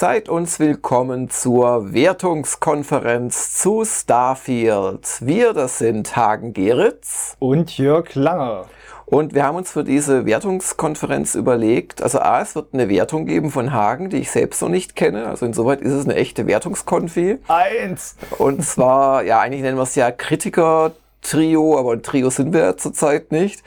Seid uns willkommen zur Wertungskonferenz zu Starfield. Wir, das sind Hagen Geritz und Jörg Langer. Und wir haben uns für diese Wertungskonferenz überlegt, also A, es wird eine Wertung geben von Hagen, die ich selbst noch nicht kenne. Also insoweit ist es eine echte Wertungskonfi. Eins! Und zwar, ja, eigentlich nennen wir es ja Kritiker-Trio, aber ein Trio sind wir ja zurzeit nicht.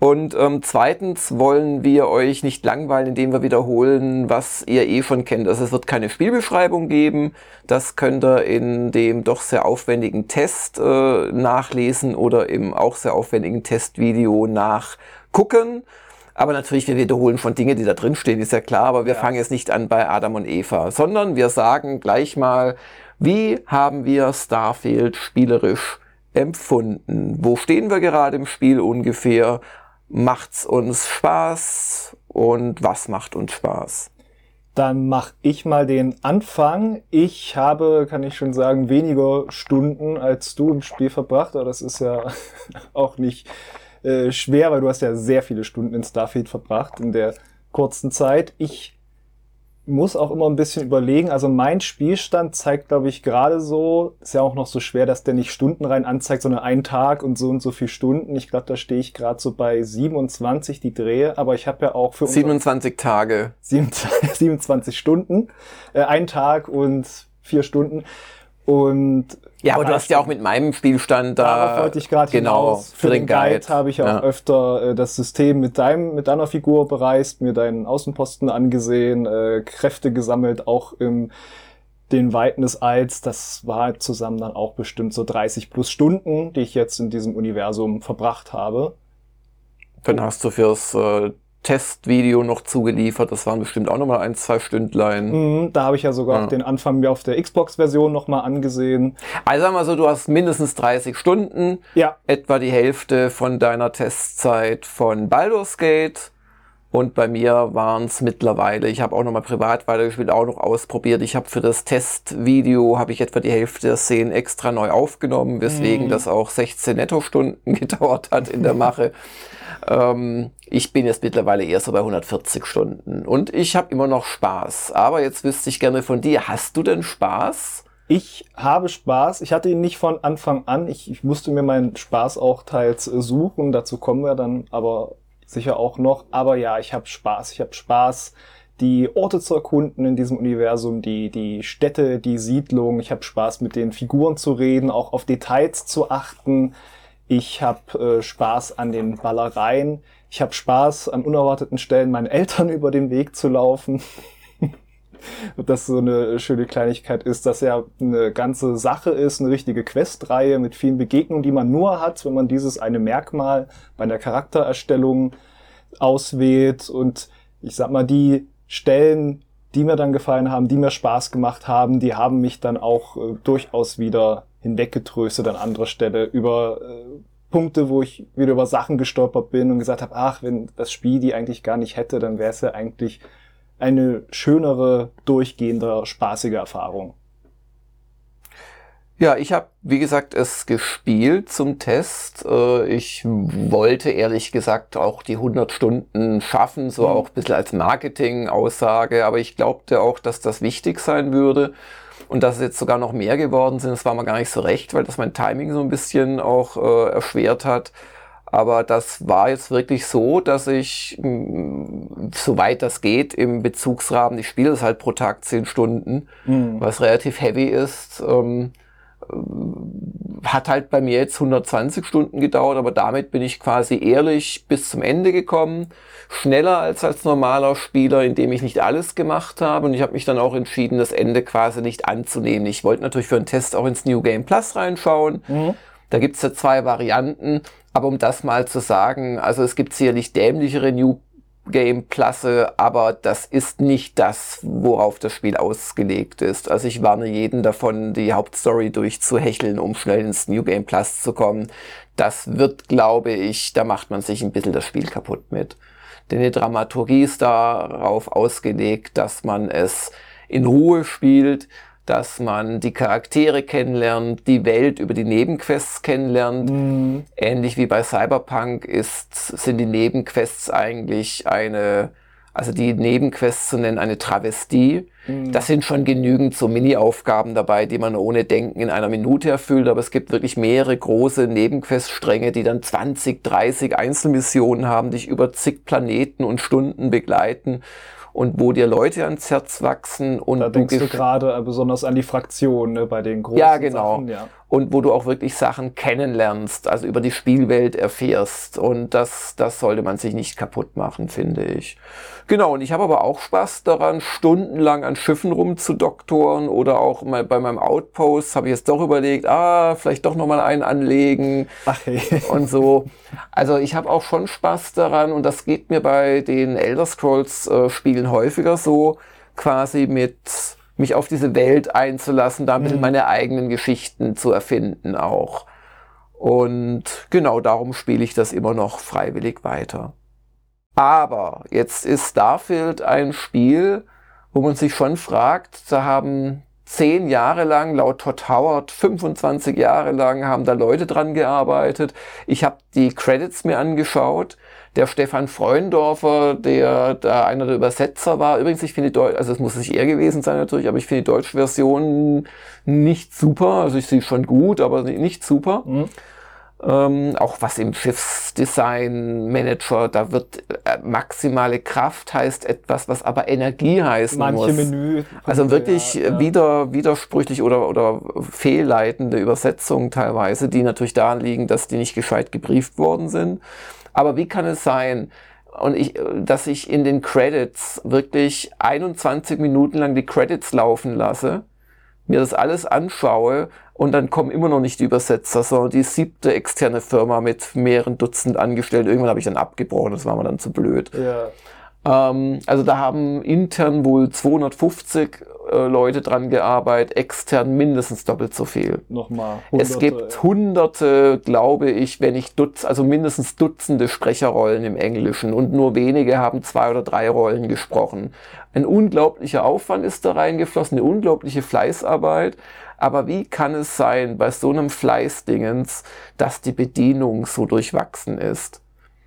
Und ähm, zweitens wollen wir euch nicht langweilen, indem wir wiederholen, was ihr eh schon kennt. Also es wird keine Spielbeschreibung geben. Das könnt ihr in dem doch sehr aufwendigen Test äh, nachlesen oder im auch sehr aufwendigen Testvideo nachgucken. Aber natürlich, wir wiederholen von Dinge, die da drin stehen, ist ja klar. Aber wir ja. fangen jetzt nicht an bei Adam und Eva, sondern wir sagen gleich mal, wie haben wir Starfield spielerisch empfunden? Wo stehen wir gerade im Spiel ungefähr? Macht's uns Spaß und was macht uns Spaß? Dann mache ich mal den Anfang. Ich habe, kann ich schon sagen, weniger Stunden als du im Spiel verbracht, aber das ist ja auch nicht äh, schwer, weil du hast ja sehr viele Stunden in Starfield verbracht in der kurzen Zeit. Ich muss auch immer ein bisschen überlegen. Also mein Spielstand zeigt, glaube ich, gerade so, ist ja auch noch so schwer, dass der nicht Stunden rein anzeigt, sondern einen Tag und so und so viel Stunden. Ich glaube, da stehe ich gerade so bei 27 die Drehe, aber ich habe ja auch für 27 Tage. 27, 27 Stunden, äh, ein Tag und vier Stunden. Und ja, aber du hast ja auch mit meinem Spielstand da. Darauf wollte ich gerade genau, hinaus. Für, für den, den Guide, Guide habe ich auch ja. öfter äh, das System mit deinem, mit deiner Figur bereist, mir deinen Außenposten angesehen, äh, Kräfte gesammelt, auch im den Weiten des Alls. Das war halt zusammen dann auch bestimmt so 30 plus Stunden, die ich jetzt in diesem Universum verbracht habe. Dann hast du fürs äh, Testvideo noch zugeliefert. Das waren bestimmt auch nochmal ein, zwei Stündlein. Mhm, da habe ich ja sogar ja. den Anfang mir auf der Xbox-Version nochmal angesehen. Also sagen wir so, du hast mindestens 30 Stunden. Ja. Etwa die Hälfte von deiner Testzeit von Baldur's Gate. Und bei mir waren es mittlerweile, ich habe auch nochmal privat weitergespielt, auch noch ausprobiert. Ich habe für das Testvideo, habe ich etwa die Hälfte der Szenen extra neu aufgenommen, weswegen mm. das auch 16 Nettostunden gedauert hat in der Mache. ähm, ich bin jetzt mittlerweile eher so bei 140 Stunden und ich habe immer noch Spaß. Aber jetzt wüsste ich gerne von dir, hast du denn Spaß? Ich habe Spaß. Ich hatte ihn nicht von Anfang an. Ich, ich musste mir meinen Spaß auch teils suchen. Dazu kommen wir dann aber sicher auch noch. Aber ja, ich habe Spaß. Ich habe Spaß, die Orte zu erkunden in diesem Universum, die, die Städte, die Siedlungen. Ich habe Spaß, mit den Figuren zu reden, auch auf Details zu achten. Ich habe äh, Spaß an den Ballereien. Ich habe Spaß, an unerwarteten Stellen meinen Eltern über den Weg zu laufen. Das so eine schöne Kleinigkeit ist, dass ja eine ganze Sache ist, eine richtige Questreihe mit vielen Begegnungen, die man nur hat, wenn man dieses eine Merkmal bei der Charaktererstellung auswählt. Und ich sag mal, die Stellen, die mir dann gefallen haben, die mir Spaß gemacht haben, die haben mich dann auch äh, durchaus wieder hinweggetröstet an anderer Stelle über äh, Punkte, wo ich wieder über Sachen gestolpert bin und gesagt habe, ach, wenn das Spiel die eigentlich gar nicht hätte, dann wäre es ja eigentlich eine schönere, durchgehende, spaßige Erfahrung. Ja, ich habe, wie gesagt, es gespielt zum Test. Äh, ich wollte ehrlich gesagt auch die 100 Stunden schaffen, so mhm. auch ein bisschen als Marketing-Aussage, aber ich glaubte auch, dass das wichtig sein würde und dass es jetzt sogar noch mehr geworden sind. Das war mir gar nicht so recht, weil das mein Timing so ein bisschen auch äh, erschwert hat. Aber das war jetzt wirklich so, dass ich, mm, soweit das geht, im Bezugsrahmen, ich spiele das halt pro Tag zehn Stunden, mhm. was relativ heavy ist. Ähm, hat halt bei mir jetzt 120 Stunden gedauert, aber damit bin ich quasi ehrlich bis zum Ende gekommen. Schneller als als normaler Spieler, indem ich nicht alles gemacht habe. Und ich habe mich dann auch entschieden, das Ende quasi nicht anzunehmen. Ich wollte natürlich für einen Test auch ins New Game Plus reinschauen. Mhm. Da gibt's ja zwei Varianten. Aber um das mal zu sagen, also es gibt sicherlich dämlichere New Game Klasse, aber das ist nicht das, worauf das Spiel ausgelegt ist. Also ich warne jeden davon, die Hauptstory durchzuhecheln, um schnell ins New Game Plus zu kommen. Das wird, glaube ich, da macht man sich ein bisschen das Spiel kaputt mit. Denn die Dramaturgie ist darauf ausgelegt, dass man es in Ruhe spielt, dass man die Charaktere kennenlernt, die Welt über die Nebenquests kennenlernt. Mhm. Ähnlich wie bei Cyberpunk ist, sind die Nebenquests eigentlich eine, also die Nebenquests zu nennen, eine Travestie. Mhm. Das sind schon genügend so Mini-Aufgaben dabei, die man ohne Denken in einer Minute erfüllt, aber es gibt wirklich mehrere große Nebenquest-Stränge, die dann 20, 30 Einzelmissionen haben, dich über zig Planeten und Stunden begleiten und wo dir Leute ans Herz wachsen. Und da denkst du, gerade äh, besonders an die Fraktion ne, bei den großen Ja, genau. Sachen, ja. Und wo du auch wirklich Sachen kennenlernst, also über die Spielwelt erfährst. Und das, das sollte man sich nicht kaputt machen, finde ich. Genau, und ich habe aber auch Spaß daran, stundenlang an Schiffen rumzudoktoren oder auch mal bei meinem Outpost habe ich jetzt doch überlegt, ah, vielleicht doch nochmal einen anlegen Ach, hey. und so. Also ich habe auch schon Spaß daran und das geht mir bei den Elder Scrolls äh, Spielen häufiger so, quasi mit mich auf diese Welt einzulassen, da ein bisschen mhm. meine eigenen Geschichten zu erfinden auch. Und genau darum spiele ich das immer noch freiwillig weiter. Aber jetzt ist Starfield ein Spiel, wo man sich schon fragt, da haben zehn Jahre lang, laut Todd Howard, 25 Jahre lang haben da Leute dran gearbeitet. Ich habe die Credits mir angeschaut. Der Stefan Freundorfer, der da einer der Übersetzer war, übrigens, ich finde die Deutsch, also es muss nicht er gewesen sein natürlich, aber ich finde die deutsche Version nicht super. Also ich sehe schon gut, aber nicht super. Mhm. Ähm, auch was im Schiffsdesign Manager, da wird äh, maximale Kraft heißt etwas, was aber Energie heißen Manche muss. Menü. Also wirklich ja, ja. wieder widersprüchlich oder, oder fehlleitende Übersetzungen teilweise, die natürlich daran liegen, dass die nicht gescheit gebrieft worden sind. Aber wie kann es sein, und ich, dass ich in den Credits wirklich 21 Minuten lang die Credits laufen lasse, mir das alles anschaue und dann kommen immer noch nicht die Übersetzer, sondern die siebte externe Firma mit mehreren Dutzend Angestellten. Irgendwann habe ich dann abgebrochen, das war mir dann zu blöd. Ja. Ähm, also da haben intern wohl 250 äh, Leute dran gearbeitet, extern mindestens doppelt so viel. Nochmal. Hunderte, es gibt hunderte, glaube ich, wenn nicht Dutz, also mindestens Dutzende Sprecherrollen im Englischen und nur wenige haben zwei oder drei Rollen gesprochen. Ein unglaublicher Aufwand ist da reingeflossen, eine unglaubliche Fleißarbeit. Aber wie kann es sein bei so einem Fleißdingens, dass die Bedienung so durchwachsen ist?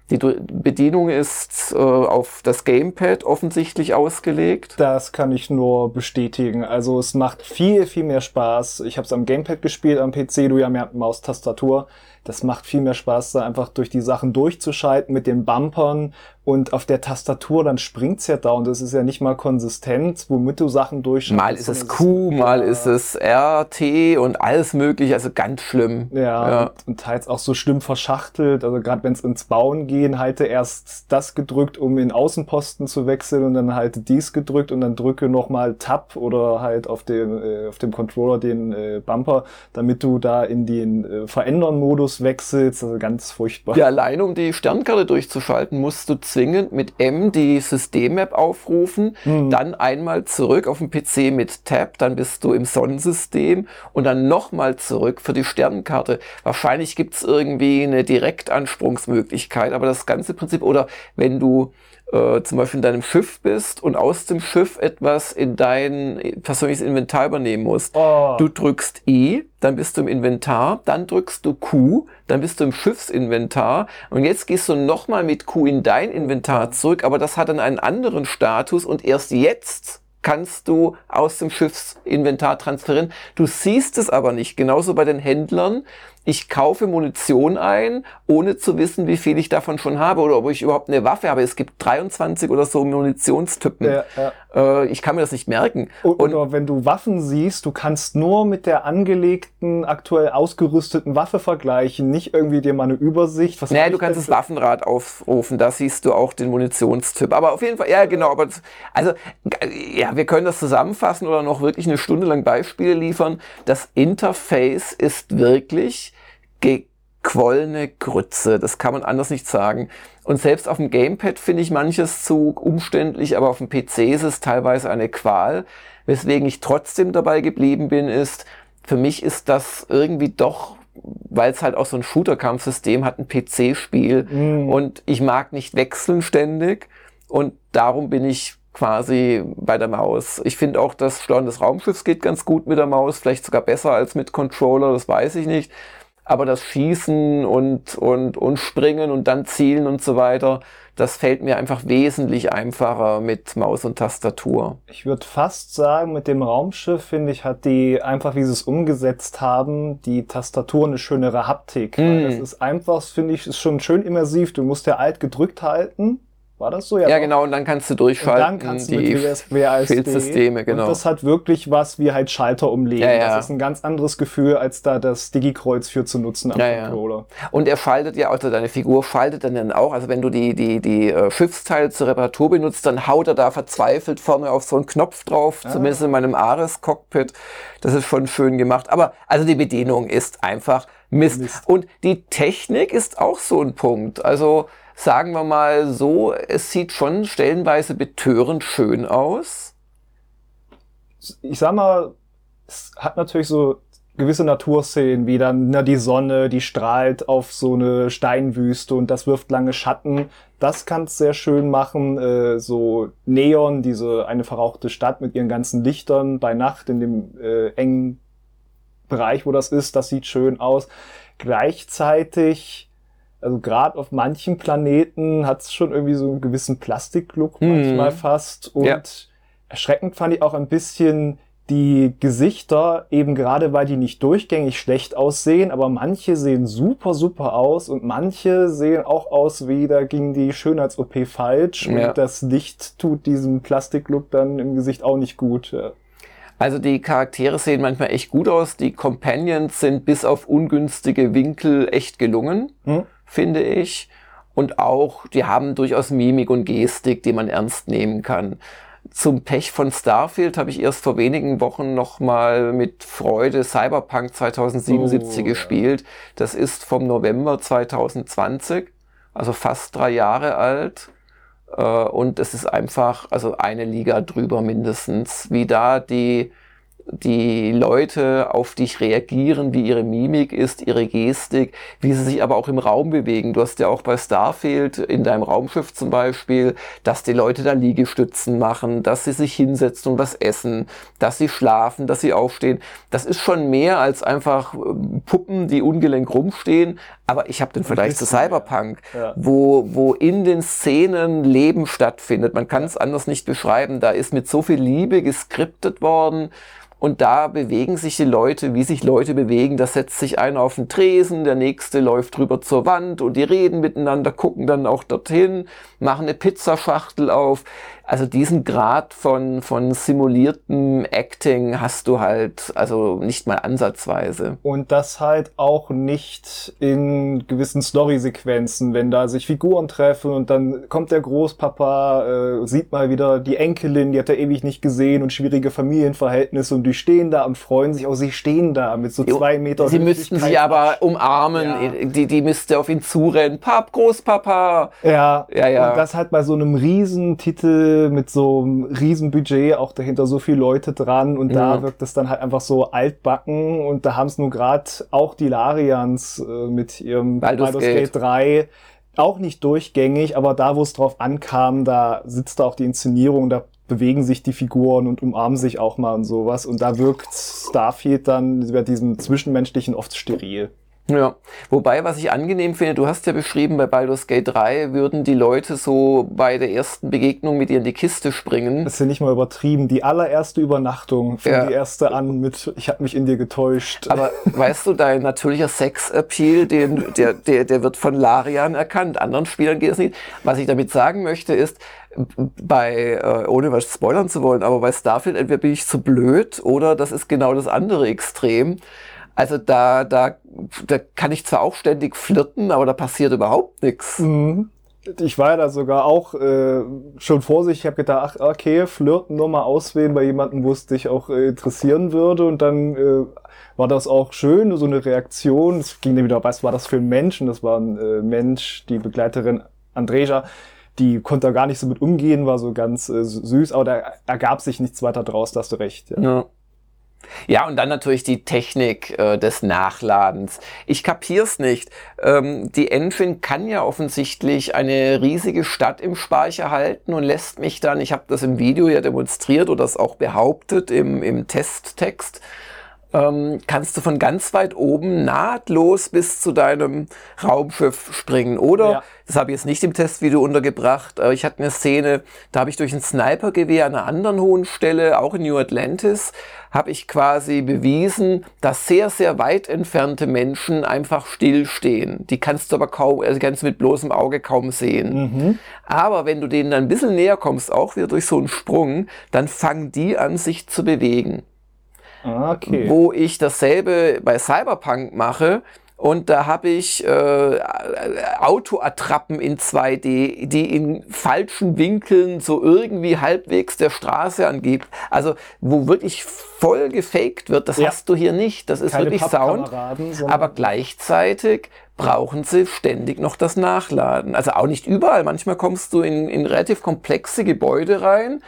Die Bedienung ist äh, auf das Gamepad offensichtlich ausgelegt. Das kann ich nur bestätigen. Also es macht viel, viel mehr Spaß. Ich habe es am Gamepad gespielt, am PC, du ja mehr Maustastatur. Das macht viel mehr Spaß, da einfach durch die Sachen durchzuschalten mit den Bumpern und auf der Tastatur, dann springt's ja da und das ist ja nicht mal konsistent, womit du Sachen durchschaltest. Mal ist es Q, mal ja. ist es RT und alles mögliche, also ganz schlimm. Ja, ja. Und, und, teils auch so schlimm verschachtelt, also gerade wenn es ins Bauen gehen, halte erst das gedrückt, um in Außenposten zu wechseln und dann halte dies gedrückt und dann drücke nochmal Tab oder halt auf dem, äh, auf dem Controller den äh, Bumper, damit du da in den äh, Verändern-Modus wechselst, also ganz furchtbar. Ja, allein um die Sternkarte durchzuschalten, musst du zwingend mit M die Systemmap aufrufen, mhm. dann einmal zurück auf den PC mit Tab, dann bist du im Sonnensystem und dann nochmal zurück für die Sternenkarte. Wahrscheinlich gibt's irgendwie eine Direktansprungsmöglichkeit, aber das ganze Prinzip, oder wenn du äh, zum Beispiel in deinem Schiff bist und aus dem Schiff etwas in dein persönliches Inventar übernehmen musst. Oh. Du drückst I, dann bist du im Inventar, dann drückst du Q, dann bist du im Schiffsinventar und jetzt gehst du nochmal mit Q in dein Inventar zurück, aber das hat dann einen anderen Status und erst jetzt kannst du aus dem Schiffsinventar transferieren. Du siehst es aber nicht. Genauso bei den Händlern ich kaufe Munition ein, ohne zu wissen, wie viel ich davon schon habe oder ob ich überhaupt eine Waffe habe. Es gibt 23 oder so Munitionstypen. Ja, ja. Äh, ich kann mir das nicht merken. Und, oder wenn du Waffen siehst, du kannst nur mit der angelegten, aktuell ausgerüsteten Waffe vergleichen, nicht irgendwie dir mal eine Übersicht. Was nee, du kannst das Waffenrad aufrufen, da siehst du auch den Munitionstyp. Aber auf jeden Fall, ja genau, aber das, also ja, wir können das zusammenfassen oder noch wirklich eine Stunde lang Beispiele liefern. Das Interface ist wirklich gequollene Grütze. Das kann man anders nicht sagen. Und selbst auf dem Gamepad finde ich manches zu umständlich, aber auf dem PC ist es teilweise eine Qual. Weswegen ich trotzdem dabei geblieben bin, ist, für mich ist das irgendwie doch, weil es halt auch so ein Shooter-Kampfsystem hat, ein PC-Spiel. Mm. Und ich mag nicht wechseln ständig. Und darum bin ich quasi bei der Maus. Ich finde auch, das Steuern des Raumschiffs geht ganz gut mit der Maus, vielleicht sogar besser als mit Controller, das weiß ich nicht. Aber das Schießen und, und, und Springen und dann Zielen und so weiter, das fällt mir einfach wesentlich einfacher mit Maus und Tastatur. Ich würde fast sagen, mit dem Raumschiff, finde ich, hat die einfach, wie sie es umgesetzt haben, die Tastatur eine schönere Haptik. Mm. Das ist einfach, finde ich, ist schon schön immersiv. Du musst ja alt gedrückt halten war das so? Ja, ja genau, und dann kannst du durchschalten. Und dann kannst du die WASD. genau. Und das hat wirklich was wie halt Schalter umlegen. Ja, ja. Das ist ein ganz anderes Gefühl, als da das Digi-Kreuz für zu nutzen am ja, Controller. Ja. Und er schaltet ja, also deine Figur schaltet dann, dann auch, also wenn du die, die, die äh, Schiffsteile zur Reparatur benutzt, dann haut er da verzweifelt vorne auf so einen Knopf drauf, ah. zumindest in meinem Ares-Cockpit. Das ist schon schön gemacht. Aber also die Bedienung ist einfach Mist. Mist. Und die Technik ist auch so ein Punkt. Also sagen wir mal so, es sieht schon stellenweise betörend schön aus. Ich sag mal, es hat natürlich so gewisse Naturszenen, wie dann na, die Sonne, die strahlt auf so eine Steinwüste und das wirft lange Schatten. Das kann es sehr schön machen. Äh, so Neon, diese eine verrauchte Stadt mit ihren ganzen Lichtern bei Nacht in dem äh, engen Bereich, wo das ist, das sieht schön aus. Gleichzeitig also gerade auf manchen Planeten hat es schon irgendwie so einen gewissen Plastiklook mhm. manchmal fast. Und ja. erschreckend fand ich auch ein bisschen die Gesichter, eben gerade weil die nicht durchgängig schlecht aussehen, aber manche sehen super, super aus und manche sehen auch aus wie, da ging die Schönheits-OP falsch ja. und das Licht tut diesem Plastiklook dann im Gesicht auch nicht gut. Ja. Also die Charaktere sehen manchmal echt gut aus, die Companions sind bis auf ungünstige Winkel echt gelungen. Hm finde ich. Und auch, die haben durchaus Mimik und Gestik, die man ernst nehmen kann. Zum Pech von Starfield habe ich erst vor wenigen Wochen nochmal mit Freude Cyberpunk 2077 oh, gespielt. Ja. Das ist vom November 2020, also fast drei Jahre alt. Äh, und es ist einfach, also eine Liga drüber mindestens, wie da die die Leute auf dich reagieren, wie ihre Mimik ist, ihre Gestik, wie sie sich aber auch im Raum bewegen. Du hast ja auch bei Starfield in deinem Raumschiff zum Beispiel, dass die Leute da Liegestützen machen, dass sie sich hinsetzen und was essen, dass sie schlafen, dass sie aufstehen. Das ist schon mehr als einfach ähm, Puppen, die ungelenk rumstehen. Aber ich habe den Vergleich zu Cyberpunk, ja. wo, wo in den Szenen Leben stattfindet. Man kann es anders nicht beschreiben. Da ist mit so viel Liebe geskriptet worden. Und da bewegen sich die Leute, wie sich Leute bewegen. Da setzt sich einer auf den Tresen, der nächste läuft drüber zur Wand und die reden miteinander, gucken dann auch dorthin, machen eine Pizzaschachtel auf also diesen Grad von, von simuliertem Acting hast du halt, also nicht mal ansatzweise. Und das halt auch nicht in gewissen Story-Sequenzen, wenn da sich Figuren treffen und dann kommt der Großpapa, äh, sieht mal wieder die Enkelin, die hat er ewig nicht gesehen und schwierige Familienverhältnisse und die stehen da und freuen sich, auch sie stehen da mit so zwei Meter. Sie müssten sie aber umarmen, ja. die, die müsste auf ihn zurennen. Pap, Großpapa! Ja, ja, ja. Und das halt bei so einem Riesentitel mit so einem riesen Budget, auch dahinter so viele Leute dran und mhm. da wirkt es dann halt einfach so altbacken und da haben es nur gerade auch die Larians äh, mit ihrem Baldur's, Gate 3 auch nicht durchgängig, aber da, wo es drauf ankam, da sitzt da auch die Inszenierung, da bewegen sich die Figuren und umarmen sich auch mal und sowas. Und da wirkt Starfield dann bei diesem Zwischenmenschlichen oft steril. Ja, wobei, was ich angenehm finde, du hast ja beschrieben, bei Baldur's Gate 3 würden die Leute so bei der ersten Begegnung mit dir in die Kiste springen. Das ist ja nicht mal übertrieben. Die allererste Übernachtung fing ja. die erste an mit, ich habe mich in dir getäuscht. Aber weißt du, dein natürlicher Sex-Appeal, den, der, der, der wird von Larian erkannt. Anderen Spielern geht es nicht. Was ich damit sagen möchte ist, bei, äh, ohne was spoilern zu wollen, aber bei Starfield entweder bin ich zu blöd oder das ist genau das andere Extrem. Also da, da, da kann ich zwar auch ständig flirten, aber da passiert überhaupt nichts. Mhm. Ich war ja da sogar auch äh, schon vorsichtig. Ich habe gedacht, ach, okay, flirten nur mal auswählen bei jemandem, wo es dich auch äh, interessieren würde. Und dann äh, war das auch schön, so eine Reaktion. Es ging dann wieder, was war das für ein Mensch? Und das war ein äh, Mensch, die Begleiterin Andreja, die konnte da gar nicht so mit umgehen, war so ganz äh, süß, aber da ergab sich nichts weiter draus, da hast du recht. Ja. ja. Ja, und dann natürlich die Technik äh, des Nachladens. Ich kapier's nicht. Ähm, die Engine kann ja offensichtlich eine riesige Stadt im Speicher halten und lässt mich dann, ich habe das im Video ja demonstriert oder das auch behauptet im, im Testtext, ähm, kannst du von ganz weit oben nahtlos bis zu deinem Raumschiff springen. Oder, ja. das habe ich jetzt nicht im Testvideo untergebracht, aber ich hatte eine Szene, da habe ich durch ein Snipergewehr an einer anderen hohen Stelle, auch in New Atlantis, habe ich quasi bewiesen, dass sehr, sehr weit entfernte Menschen einfach stillstehen. Die kannst du aber kaum, also kannst du mit bloßem Auge kaum sehen. Mhm. Aber wenn du denen dann ein bisschen näher kommst, auch wieder durch so einen Sprung, dann fangen die an, sich zu bewegen. Okay. Wo ich dasselbe bei Cyberpunk mache. Und da habe ich äh, Autoattrappen in 2D, die in falschen Winkeln so irgendwie halbwegs der Straße angibt. Also wo wirklich voll gefaked wird, das ja. hast du hier nicht. Das ist Keine wirklich Sound. Aber gleichzeitig brauchen sie ständig noch das Nachladen. Also auch nicht überall. Manchmal kommst du in, in relativ komplexe Gebäude rein.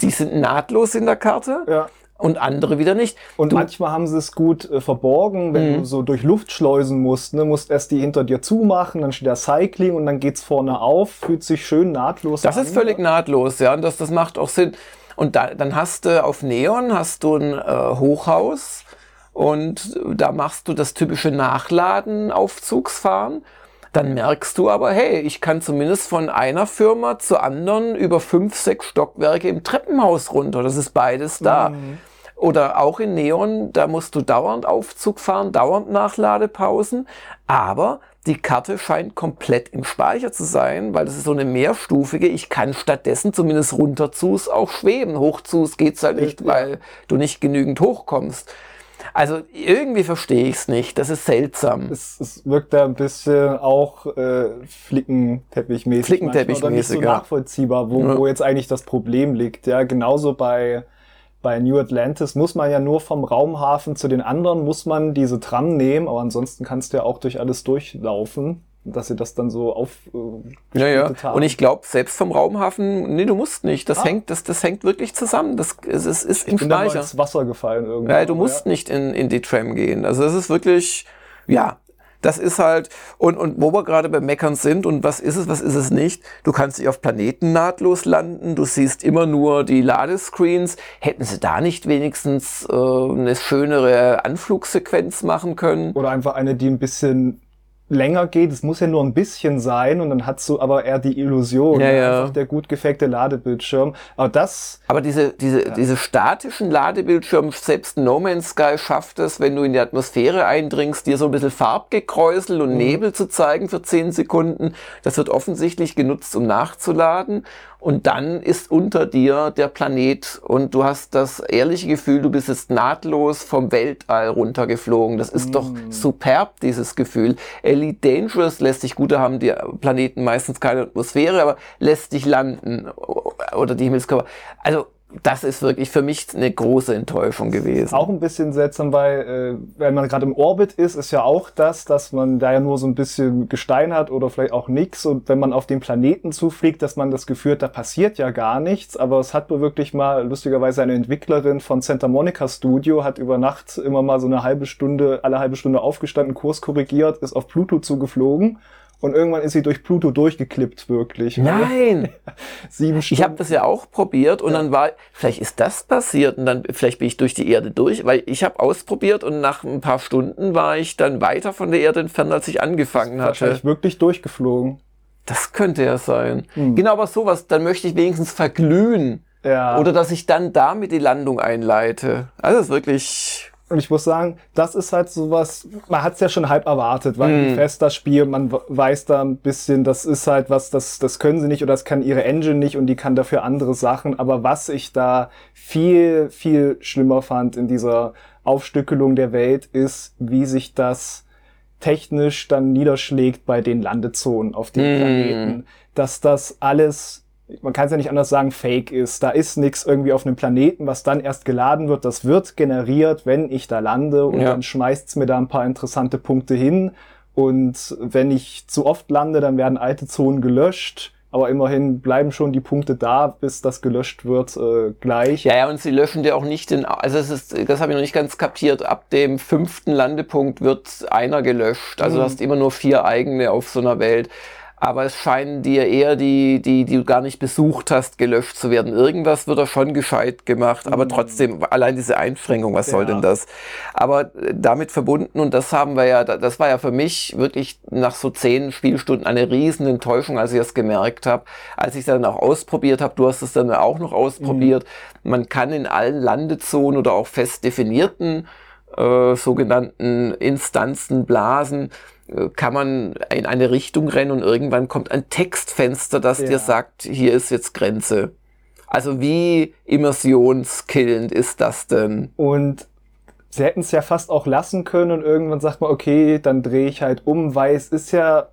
Die sind nahtlos in der Karte. Ja und andere wieder nicht. Und du manchmal haben sie es gut äh, verborgen, wenn mhm. du so durch Luft schleusen musst, ne, musst erst die hinter dir zumachen, dann steht der Cycling und dann geht's vorne auf, fühlt sich schön nahtlos das an. Das ist völlig nahtlos, ja, und das, das macht auch Sinn. Und da, dann hast du auf Neon hast du ein äh, Hochhaus und da machst du das typische Nachladen Aufzugsfahren. Dann merkst du aber, hey, ich kann zumindest von einer Firma zur anderen über fünf, sechs Stockwerke im Treppenhaus runter. Das ist beides da. Mhm. Oder auch in Neon, da musst du dauernd Aufzug fahren, dauernd Nachladepausen. Aber die Karte scheint komplett im Speicher zu sein, weil das ist so eine mehrstufige. Ich kann stattdessen zumindest runter zus auch schweben. Hoch zus geht's halt nicht, weil du nicht genügend hochkommst. Also irgendwie verstehe ich es nicht. Das ist seltsam. Es, es wirkt da ein bisschen auch äh, Flickenteppichmäßig. Flickenteppichmäßig. Nicht so nachvollziehbar, wo, ja. wo jetzt eigentlich das Problem liegt. Ja, genauso bei bei New Atlantis muss man ja nur vom Raumhafen zu den anderen, muss man diese Tram nehmen, aber ansonsten kannst du ja auch durch alles durchlaufen dass sie das dann so auf äh, ja, ja. Haben. Und ich glaube, selbst vom Raumhafen, nee, du musst nicht. Das ah. hängt, das, das hängt wirklich zusammen. Das, es, es ist ich im bin Speicher. ins Wasser gefallen irgendwie. Ja, du musst ja. nicht in, in die Tram gehen. Also es ist wirklich, ja, das ist halt, und, und wo wir gerade beim Meckern sind und was ist es, was ist es nicht, du kannst dich auf Planeten nahtlos landen, du siehst immer nur die Ladescreens. Hätten sie da nicht wenigstens äh, eine schönere Anflugsequenz machen können? Oder einfach eine, die ein bisschen länger geht, es muss ja nur ein bisschen sein und dann hast du aber eher die Illusion, ja, ja. einfach der gut gefakte Ladebildschirm. Aber das. Aber diese, diese, ja. diese statischen Ladebildschirme, selbst No Man's Sky schafft es, wenn du in die Atmosphäre eindringst, dir so ein bisschen Farbgekräusel und mhm. Nebel zu zeigen für 10 Sekunden. Das wird offensichtlich genutzt, um nachzuladen und dann ist unter dir der Planet und du hast das ehrliche Gefühl, du bist jetzt nahtlos vom Weltall runtergeflogen. Das ist mm. doch superb, dieses Gefühl. Elite Dangerous lässt sich gut, da haben die Planeten meistens keine Atmosphäre, aber lässt dich landen oder die Himmelskörper. Also das ist wirklich für mich eine große Enttäuschung gewesen. Auch ein bisschen seltsam, weil äh, wenn man gerade im Orbit ist, ist ja auch das, dass man da ja nur so ein bisschen Gestein hat oder vielleicht auch nichts. Und wenn man auf den Planeten zufliegt, dass man das Gefühl hat, da passiert ja gar nichts. Aber es hat wirklich mal lustigerweise eine Entwicklerin von Santa Monica Studio, hat über Nacht immer mal so eine halbe Stunde, alle halbe Stunde aufgestanden, Kurs korrigiert, ist auf Pluto zugeflogen und irgendwann ist sie durch Pluto durchgeklippt, wirklich. Nein! Sieben Stunden. Ich habe das ja auch probiert und ja. dann war, vielleicht ist das passiert und dann, vielleicht bin ich durch die Erde durch, weil ich habe ausprobiert und nach ein paar Stunden war ich dann weiter von der Erde entfernt, als ich angefangen hatte. Wahrscheinlich wirklich durchgeflogen. Das könnte ja sein. Hm. Genau, aber sowas, dann möchte ich wenigstens verglühen. Ja. Oder dass ich dann damit die Landung einleite. Also das ist wirklich und ich muss sagen, das ist halt sowas, man hat es ja schon halb erwartet, weil mm. fest das Spiel, man weiß da ein bisschen, das ist halt was, das, das können sie nicht oder das kann ihre Engine nicht und die kann dafür andere Sachen. Aber was ich da viel, viel schlimmer fand in dieser Aufstückelung der Welt, ist, wie sich das technisch dann niederschlägt bei den Landezonen auf den mm. Planeten. Dass das alles man kann es ja nicht anders sagen, fake ist. Da ist nichts irgendwie auf einem Planeten, was dann erst geladen wird. Das wird generiert, wenn ich da lande und ja. dann schmeißt es mir da ein paar interessante Punkte hin. Und wenn ich zu oft lande, dann werden alte Zonen gelöscht. Aber immerhin bleiben schon die Punkte da, bis das gelöscht wird, äh, gleich. Ja, ja, und sie löschen dir auch nicht den, also es ist, das habe ich noch nicht ganz kapiert, ab dem fünften Landepunkt wird einer gelöscht. Also mhm. du hast immer nur vier eigene auf so einer Welt. Aber es scheinen dir eher die, die, die du gar nicht besucht hast, gelöscht zu werden. Irgendwas wird da schon gescheit gemacht, aber mhm. trotzdem, allein diese Einschränkung, was soll ja. denn das? Aber äh, damit verbunden, und das haben wir ja, das war ja für mich wirklich nach so zehn Spielstunden eine riesen Enttäuschung, als ich das gemerkt habe, als ich es dann auch ausprobiert habe, du hast es dann auch noch ausprobiert, mhm. man kann in allen Landezonen oder auch fest definierten äh, sogenannten Instanzen, Blasen, kann man in eine Richtung rennen und irgendwann kommt ein Textfenster, das ja. dir sagt, hier ist jetzt Grenze. Also wie immersionskillend ist das denn? Und sie hätten es ja fast auch lassen können und irgendwann sagt man, okay, dann drehe ich halt um, weil es ist ja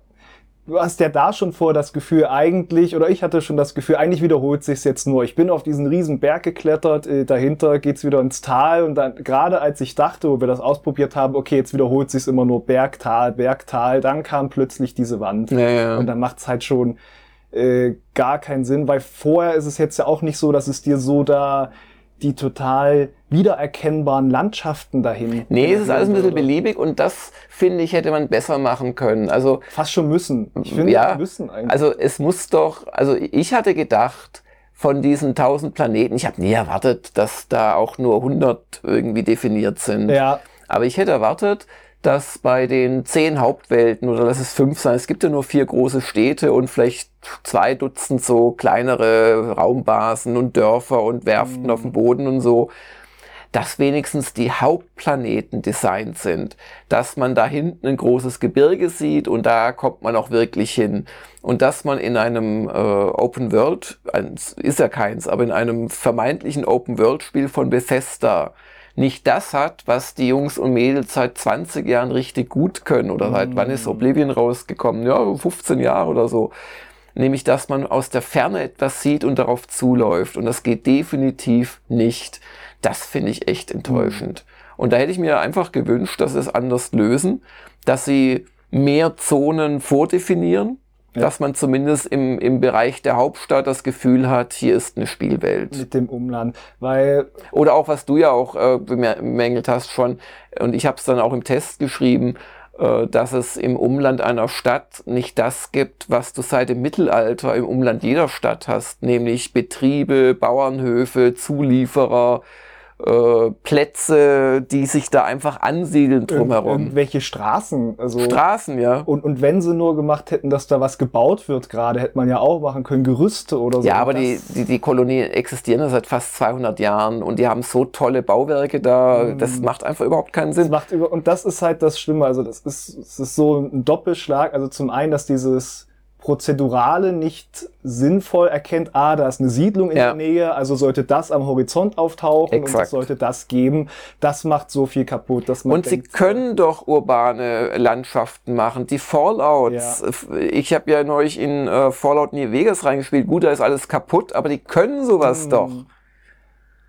du hast ja da schon vor das Gefühl eigentlich, oder ich hatte schon das Gefühl, eigentlich wiederholt sich's jetzt nur. Ich bin auf diesen riesen Berg geklettert, äh, dahinter geht's wieder ins Tal und dann, gerade als ich dachte, wo wir das ausprobiert haben, okay, jetzt wiederholt sich's immer nur Berg, Tal, Berg, Tal, dann kam plötzlich diese Wand. Ja, ja. Und dann macht's halt schon äh, gar keinen Sinn, weil vorher ist es jetzt ja auch nicht so, dass es dir so da die total wiedererkennbaren Landschaften dahin. Nee, es ist alles ein bisschen beliebig und das, finde ich, hätte man besser machen können. Also Fast schon müssen. Ich finde, ja, müssen eigentlich. Also es muss doch, also ich hatte gedacht, von diesen 1000 Planeten, ich habe nie erwartet, dass da auch nur 100 irgendwie definiert sind. Ja. Aber ich hätte erwartet, dass bei den zehn Hauptwelten oder lass es fünf sein, es gibt ja nur vier große Städte und vielleicht zwei Dutzend so kleinere Raumbasen und Dörfer und Werften mhm. auf dem Boden und so, dass wenigstens die Hauptplaneten designt sind, dass man da hinten ein großes Gebirge sieht und da kommt man auch wirklich hin und dass man in einem äh, Open World, ist ja keins, aber in einem vermeintlichen Open World Spiel von Bethesda nicht das hat, was die Jungs und Mädels seit 20 Jahren richtig gut können. Oder seit mm. wann ist Oblivion rausgekommen? Ja, 15 Jahre oder so. Nämlich, dass man aus der Ferne etwas sieht und darauf zuläuft. Und das geht definitiv nicht. Das finde ich echt enttäuschend. Mm. Und da hätte ich mir einfach gewünscht, dass sie es anders lösen, dass sie mehr Zonen vordefinieren, ja. dass man zumindest im, im Bereich der Hauptstadt das Gefühl hat, hier ist eine Spielwelt. Mit dem Umland, weil... Oder auch, was du ja auch äh, bemängelt hast schon, und ich habe es dann auch im Test geschrieben, äh, dass es im Umland einer Stadt nicht das gibt, was du seit dem Mittelalter im Umland jeder Stadt hast, nämlich Betriebe, Bauernhöfe, Zulieferer, äh, Plätze, die sich da einfach ansiedeln drumherum. Irgendwelche Straßen. Also Straßen, ja. Und, und wenn sie nur gemacht hätten, dass da was gebaut wird gerade, hätte man ja auch machen können, Gerüste oder so. Ja, aber die, die, die Kolonien existieren ja seit fast 200 Jahren und die haben so tolle Bauwerke da, mm. das macht einfach überhaupt keinen Sinn. Das macht über, und das ist halt das Schlimme, also das ist, das ist so ein Doppelschlag, also zum einen, dass dieses Prozedurale nicht sinnvoll erkennt, ah, da ist eine Siedlung in ja. der Nähe, also sollte das am Horizont auftauchen Exakt. und es sollte das geben. Das macht so viel kaputt. Dass man und denkt, sie können doch urbane Landschaften machen. Die Fallouts, ja. ich habe ja neulich in äh, Fallout New Vegas reingespielt, gut, da ist alles kaputt, aber die können sowas hm. doch.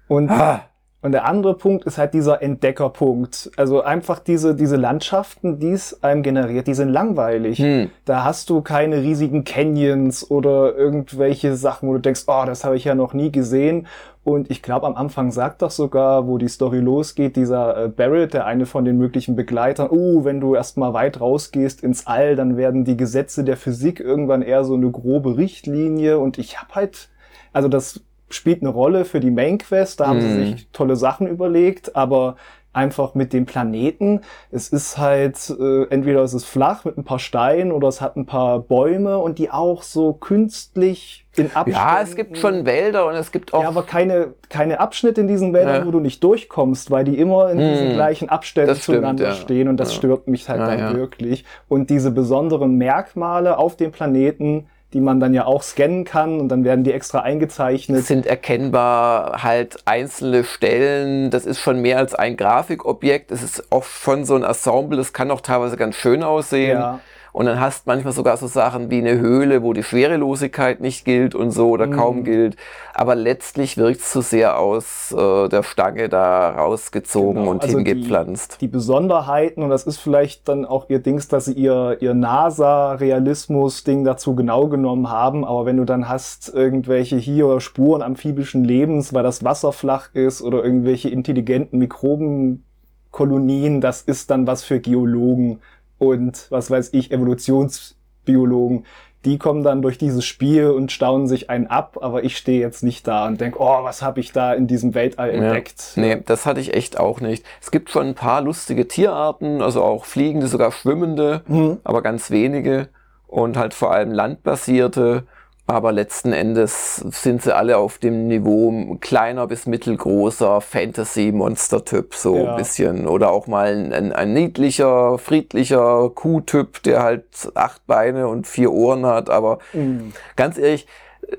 Und ah. Und der andere Punkt ist halt dieser Entdeckerpunkt. Also einfach diese, diese Landschaften, die es einem generiert, die sind langweilig. Hm. Da hast du keine riesigen Canyons oder irgendwelche Sachen, wo du denkst, oh, das habe ich ja noch nie gesehen. Und ich glaube, am Anfang sagt doch sogar, wo die Story losgeht, dieser äh, Barrett, der eine von den möglichen Begleitern, oh, wenn du erstmal weit rausgehst ins All, dann werden die Gesetze der Physik irgendwann eher so eine grobe Richtlinie. Und ich habe halt, also das spielt eine Rolle für die Main Quest. Da haben sie mhm. sich tolle Sachen überlegt, aber einfach mit dem Planeten. Es ist halt, äh, entweder ist es flach mit ein paar Steinen oder es hat ein paar Bäume und die auch so künstlich in Abständen. Ja, es gibt schon Wälder und es gibt auch. Ja, aber keine, keine Abschnitte in diesen Wäldern, ja. wo du nicht durchkommst, weil die immer in diesen hm, gleichen Abständen zueinander ja. stehen und das ja. stört mich halt dann wirklich. Und diese besonderen Merkmale auf dem Planeten, die man dann ja auch scannen kann und dann werden die extra eingezeichnet. Es sind erkennbar halt einzelne Stellen. Das ist schon mehr als ein Grafikobjekt. Es ist oft schon so ein Ensemble. Das kann auch teilweise ganz schön aussehen. Ja. Und dann hast manchmal sogar so Sachen wie eine Höhle, wo die Schwerelosigkeit nicht gilt und so oder mhm. kaum gilt. Aber letztlich wirkt es zu sehr aus äh, der Stange da rausgezogen genau. und also hingepflanzt. Die, die, Besonderheiten, und das ist vielleicht dann auch ihr Dings, dass sie ihr, ihr NASA-Realismus-Ding dazu genau genommen haben. Aber wenn du dann hast irgendwelche hier Spuren amphibischen Lebens, weil das Wasser flach ist oder irgendwelche intelligenten Mikrobenkolonien, das ist dann was für Geologen und was weiß ich, Evolutionsbiologen, die kommen dann durch dieses Spiel und staunen sich einen ab, aber ich stehe jetzt nicht da und denke, oh, was habe ich da in diesem Weltall entdeckt? Ja. Nee, das hatte ich echt auch nicht. Es gibt schon ein paar lustige Tierarten, also auch fliegende, sogar schwimmende, mhm. aber ganz wenige und halt vor allem landbasierte. Aber letzten Endes sind sie alle auf dem Niveau kleiner bis mittelgroßer Fantasy-Monster-Typ, so ja. ein bisschen. Oder auch mal ein, ein, niedlicher, friedlicher Kuh-Typ, der halt acht Beine und vier Ohren hat. Aber mhm. ganz ehrlich,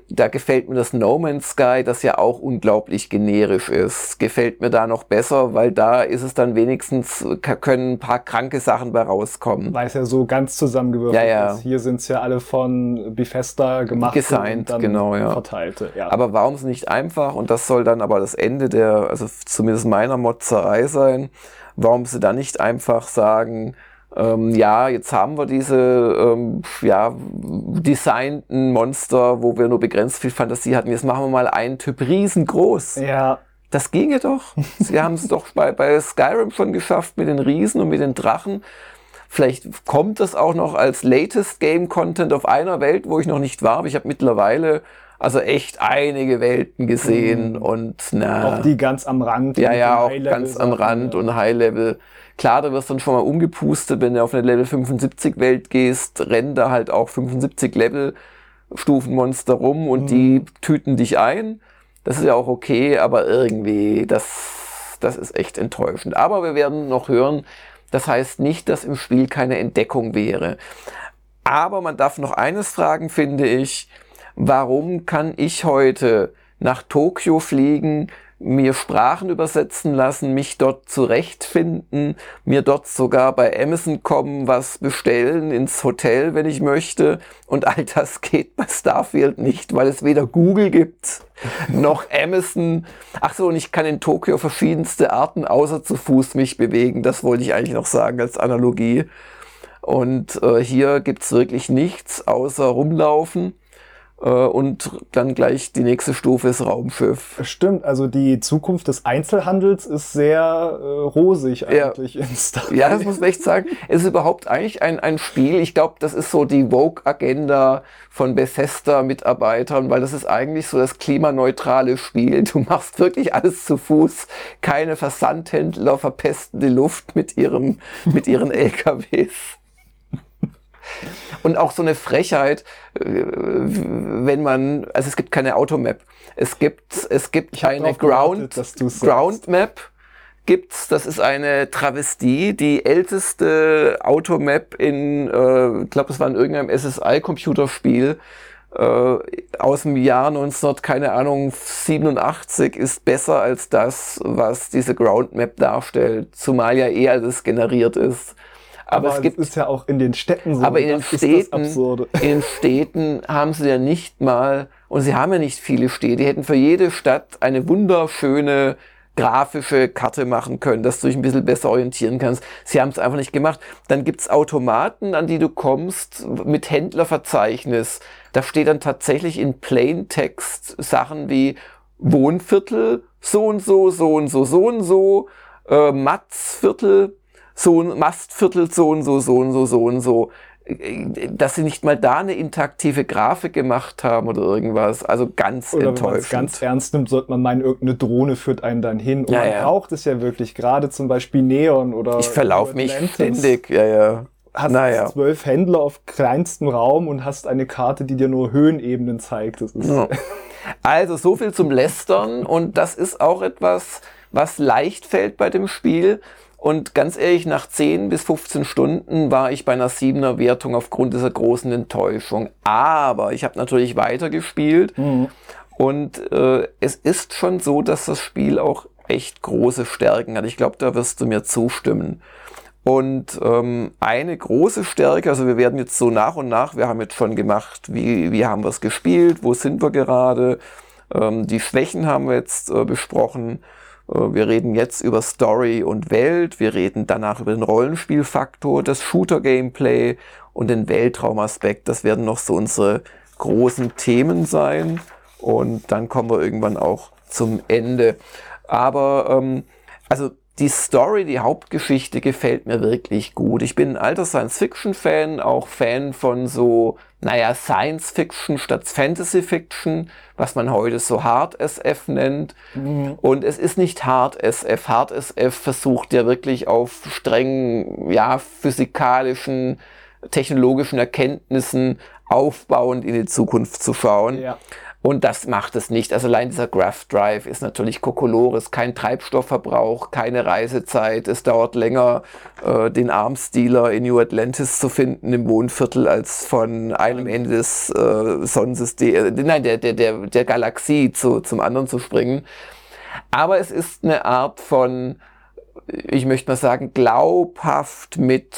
da gefällt mir das No Man's Sky, das ja auch unglaublich generisch ist, gefällt mir da noch besser, weil da ist es dann wenigstens, können ein paar kranke Sachen bei rauskommen. Weil es ja so ganz zusammengewürfelt ja, ja. ist. Hier sind es ja alle von Bethesda gemacht. Gesigned, genau, ja. Verteilte, ja. Aber warum es nicht einfach, und das soll dann aber das Ende der, also zumindest meiner Motzerei sein, warum sie dann nicht einfach sagen, ähm, ja, jetzt haben wir diese ähm, ja, designten Monster, wo wir nur begrenzt viel Fantasie hatten. Jetzt machen wir mal einen Typ riesengroß. Ja. Das ginge doch. Sie haben es doch bei, bei Skyrim schon geschafft mit den Riesen und mit den Drachen. Vielleicht kommt das auch noch als latest Game Content auf einer Welt, wo ich noch nicht war. Aber ich habe mittlerweile also echt einige Welten gesehen mhm. und na. Auch die ganz am Rand. Ja, ja, auch ganz am Rand und High Level. Klar, da wirst du dann schon mal umgepustet, wenn du auf eine Level 75 Welt gehst, rennen da halt auch 75 Level Stufenmonster rum und mhm. die tüten dich ein. Das ist ja auch okay, aber irgendwie, das, das ist echt enttäuschend. Aber wir werden noch hören, das heißt nicht, dass im Spiel keine Entdeckung wäre. Aber man darf noch eines fragen, finde ich. Warum kann ich heute nach Tokio fliegen, mir Sprachen übersetzen lassen, mich dort zurechtfinden, mir dort sogar bei Amazon kommen, was bestellen ins Hotel, wenn ich möchte. Und all das geht bei Starfield nicht, weil es weder Google gibt noch Amazon. Ach so, und ich kann in Tokio verschiedenste Arten außer zu Fuß mich bewegen. Das wollte ich eigentlich noch sagen als Analogie. Und äh, hier gibt's wirklich nichts außer rumlaufen. Äh, und dann gleich die nächste Stufe ist Raumschiff. Stimmt, also die Zukunft des Einzelhandels ist sehr äh, rosig eigentlich ja. in Star Ja, das muss man echt sagen. Es ist überhaupt eigentlich ein, ein Spiel. Ich glaube, das ist so die Vogue-Agenda von Bethesda-Mitarbeitern, weil das ist eigentlich so das klimaneutrale Spiel. Du machst wirklich alles zu Fuß. Keine Versandhändler verpesten die Luft mit ihrem, mit ihren LKWs. Und auch so eine Frechheit, äh, wenn man, also es gibt keine Automap. Es gibt, es gibt keine Ground, gewartet, Ground Map gibt's. Das ist eine Travestie, die älteste Automap in, äh, ich glaube, es war in irgendeinem SSI-Computerspiel äh, aus dem Jahr 1900, keine Ahnung, 87 ist besser als das, was diese Ground Map darstellt, zumal ja eh alles generiert ist. Aber, aber es gibt, ist ja auch in den Städten so. Aber in den Städten, in den Städten haben sie ja nicht mal, und sie haben ja nicht viele Städte, die hätten für jede Stadt eine wunderschöne grafische Karte machen können, dass du dich ein bisschen besser orientieren kannst. Sie haben es einfach nicht gemacht. Dann gibt's Automaten, an die du kommst, mit Händlerverzeichnis. Da steht dann tatsächlich in Plaintext Sachen wie Wohnviertel, so und so, so und so, so und so, äh, Matzviertel, so ein Mastviertel so und so, so und so, so und so. Dass sie nicht mal da eine interaktive Grafik gemacht haben oder irgendwas. Also ganz oder enttäuschend. Wenn man es ganz ernst nimmt, sollte man meinen, irgendeine Drohne führt einen dann hin. Und ja, man ja. braucht es ja wirklich. Gerade zum Beispiel Neon oder. Ich verlaufe mich ständig, ja, ja. Hast naja. zwölf Händler auf kleinstem Raum und hast eine Karte, die dir nur Höhenebenen zeigt. Ja. Also so viel zum Lästern und das ist auch etwas, was leicht fällt bei dem Spiel. Und ganz ehrlich, nach 10 bis 15 Stunden war ich bei einer 7er Wertung aufgrund dieser großen Enttäuschung. Aber ich habe natürlich weitergespielt mhm. und äh, es ist schon so, dass das Spiel auch echt große Stärken hat. Ich glaube, da wirst du mir zustimmen. Und ähm, eine große Stärke, also wir werden jetzt so nach und nach, wir haben jetzt schon gemacht, wie, wie haben wir es gespielt, wo sind wir gerade, ähm, die Schwächen haben wir jetzt äh, besprochen. Äh, wir reden jetzt über Story und Welt, wir reden danach über den Rollenspielfaktor, das Shooter-Gameplay und den Weltraumaspekt. Das werden noch so unsere großen Themen sein und dann kommen wir irgendwann auch zum Ende. Aber ähm, also die Story, die Hauptgeschichte gefällt mir wirklich gut. Ich bin ein alter Science-Fiction-Fan, auch Fan von so, naja, Science-Fiction statt Fantasy-Fiction, was man heute so Hard SF nennt. Mhm. Und es ist nicht Hard SF. Hard SF versucht ja wirklich auf strengen, ja, physikalischen, technologischen Erkenntnissen aufbauend in die Zukunft zu schauen. Ja. Und das macht es nicht. Also allein dieser Graph Drive ist natürlich Kokolores, kein Treibstoffverbrauch, keine Reisezeit. Es dauert länger, äh, den Armstealer in New Atlantis zu finden im Wohnviertel, als von einem Ende des äh, Sonnensystems, äh, nein, der, der, der, der Galaxie zu, zum anderen zu springen. Aber es ist eine Art von, ich möchte mal sagen, glaubhaft mit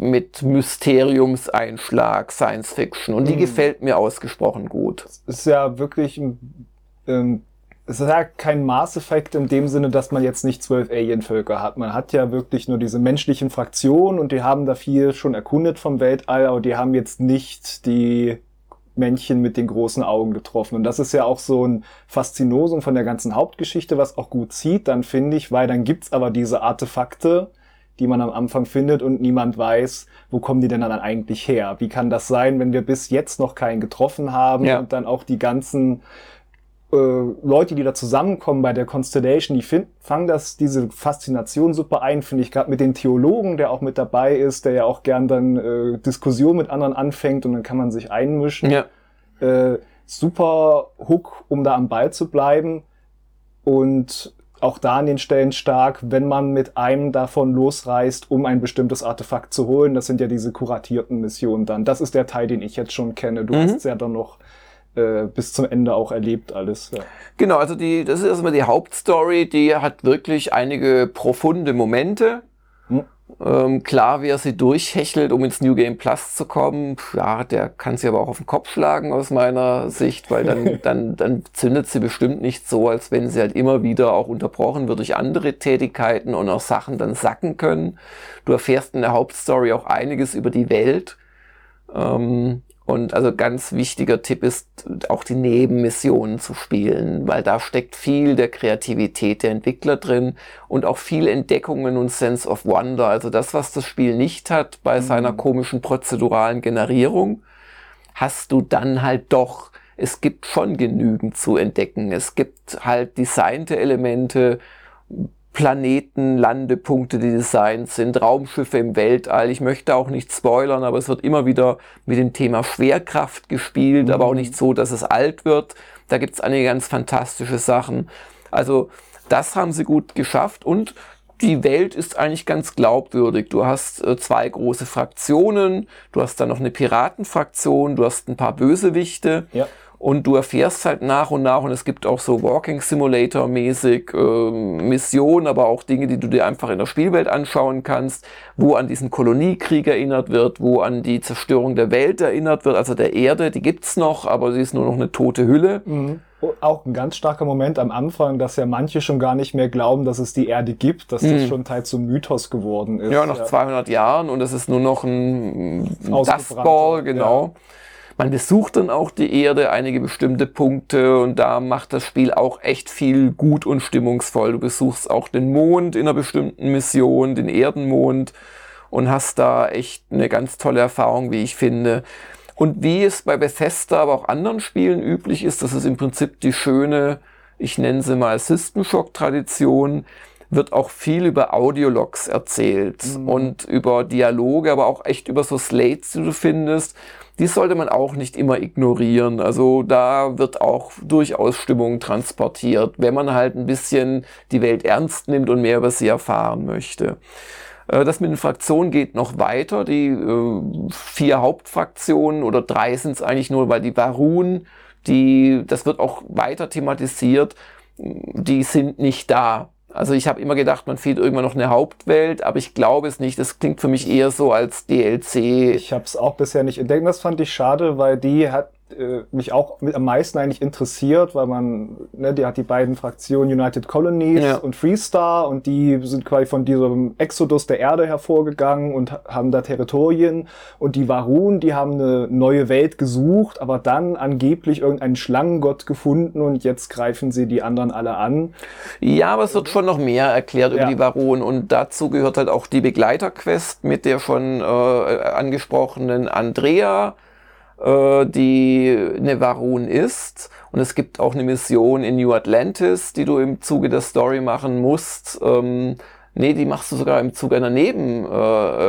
mit Mysteriumseinschlag, Science Fiction. Und die mhm. gefällt mir ausgesprochen gut. Es ist ja wirklich ähm, es ist ja kein Maßeffekt in dem Sinne, dass man jetzt nicht zwölf Alienvölker hat. Man hat ja wirklich nur diese menschlichen Fraktionen und die haben da viel schon erkundet vom Weltall, aber die haben jetzt nicht die Männchen mit den großen Augen getroffen. Und das ist ja auch so ein Faszinosum von der ganzen Hauptgeschichte, was auch gut zieht, dann finde ich, weil dann gibt's aber diese Artefakte, die man am Anfang findet und niemand weiß, wo kommen die denn dann eigentlich her? Wie kann das sein, wenn wir bis jetzt noch keinen getroffen haben ja. und dann auch die ganzen äh, Leute, die da zusammenkommen bei der Constellation, die find, fangen das, diese Faszination super ein, finde ich, gerade mit den Theologen, der auch mit dabei ist, der ja auch gern dann äh, Diskussion mit anderen anfängt und dann kann man sich einmischen. Ja. Äh, super Hook, um da am Ball zu bleiben. Und auch da an den Stellen stark, wenn man mit einem davon losreist, um ein bestimmtes Artefakt zu holen. Das sind ja diese kuratierten Missionen dann. Das ist der Teil, den ich jetzt schon kenne. Du mhm. hast es ja dann noch äh, bis zum Ende auch erlebt alles. Ja. Genau, also die, das ist erstmal die Hauptstory, die hat wirklich einige profunde Momente. Ähm, klar, wer sie durchhechelt, um ins New Game Plus zu kommen, ja, der kann sie aber auch auf den Kopf schlagen aus meiner Sicht, weil dann, dann, dann zündet sie bestimmt nicht so, als wenn sie halt immer wieder auch unterbrochen wird durch andere Tätigkeiten und auch Sachen dann sacken können. Du erfährst in der Hauptstory auch einiges über die Welt. Ähm, und also ganz wichtiger Tipp ist, auch die Nebenmissionen zu spielen, weil da steckt viel der Kreativität der Entwickler drin und auch viel Entdeckungen und Sense of Wonder. Also das, was das Spiel nicht hat bei mhm. seiner komischen prozeduralen Generierung, hast du dann halt doch. Es gibt schon genügend zu entdecken. Es gibt halt designte Elemente, Planeten, Landepunkte, die designt sind, Raumschiffe im Weltall. Ich möchte auch nicht spoilern, aber es wird immer wieder mit dem Thema Schwerkraft gespielt, mhm. aber auch nicht so, dass es alt wird. Da gibt es einige ganz fantastische Sachen. Also das haben sie gut geschafft und die Welt ist eigentlich ganz glaubwürdig. Du hast äh, zwei große Fraktionen, du hast dann noch eine Piratenfraktion, du hast ein paar Bösewichte. Ja. Und du erfährst halt nach und nach, und es gibt auch so Walking Simulator mäßig äh, Missionen, aber auch Dinge, die du dir einfach in der Spielwelt anschauen kannst, wo an diesen Koloniekrieg erinnert wird, wo an die Zerstörung der Welt erinnert wird, also der Erde, die gibt's noch, aber sie ist nur noch eine tote Hülle. Mhm. Oh, auch ein ganz starker Moment am Anfang, dass ja manche schon gar nicht mehr glauben, dass es die Erde gibt, dass mhm. das schon Teil zum Mythos geworden ist. Ja, nach ja. 200 Jahren und es ist nur noch ein Dustball, genau. Ja. Man besucht dann auch die Erde, einige bestimmte Punkte und da macht das Spiel auch echt viel gut und stimmungsvoll. Du besuchst auch den Mond in einer bestimmten Mission, den Erdenmond und hast da echt eine ganz tolle Erfahrung, wie ich finde. Und wie es bei Bethesda, aber auch anderen Spielen üblich ist, das ist im Prinzip die schöne, ich nenne sie mal System Shock Tradition, wird auch viel über Audiologs erzählt mhm. und über Dialoge, aber auch echt über so Slates, die du findest die sollte man auch nicht immer ignorieren. Also da wird auch durchaus Stimmung transportiert, wenn man halt ein bisschen die Welt ernst nimmt und mehr über sie erfahren möchte. Äh, das mit den Fraktionen geht noch weiter. Die äh, vier Hauptfraktionen oder drei sind es eigentlich nur, weil die Varun, die, das wird auch weiter thematisiert, die sind nicht da. Also ich habe immer gedacht, man fehlt irgendwann noch eine Hauptwelt, aber ich glaube es nicht. Das klingt für mich eher so als DLC. Ich habe es auch bisher nicht entdeckt. Das fand ich schade, weil die hat äh, mich auch mit am meisten eigentlich interessiert, weil man, ne, die hat die beiden Fraktionen United Colonies Ja. und Freestar und die sind quasi von diesem Exodus der Erde hervorgegangen und ha- haben da Territorien und die Varun, die haben eine neue Welt gesucht, aber dann angeblich irgendeinen Schlangengott gefunden und jetzt greifen sie die anderen alle an. Ja, aber es wird schon noch mehr erklärt über Ja. die Varonen und dazu gehört halt auch die Begleiterquest mit der schon äh, angesprochenen Andrea, äh, die eine Varun ist. Und es gibt auch eine Mission in New Atlantis, die du im Zuge der Story machen musst. Ähm, nee, die machst du sogar im Zuge einer Nebenquest,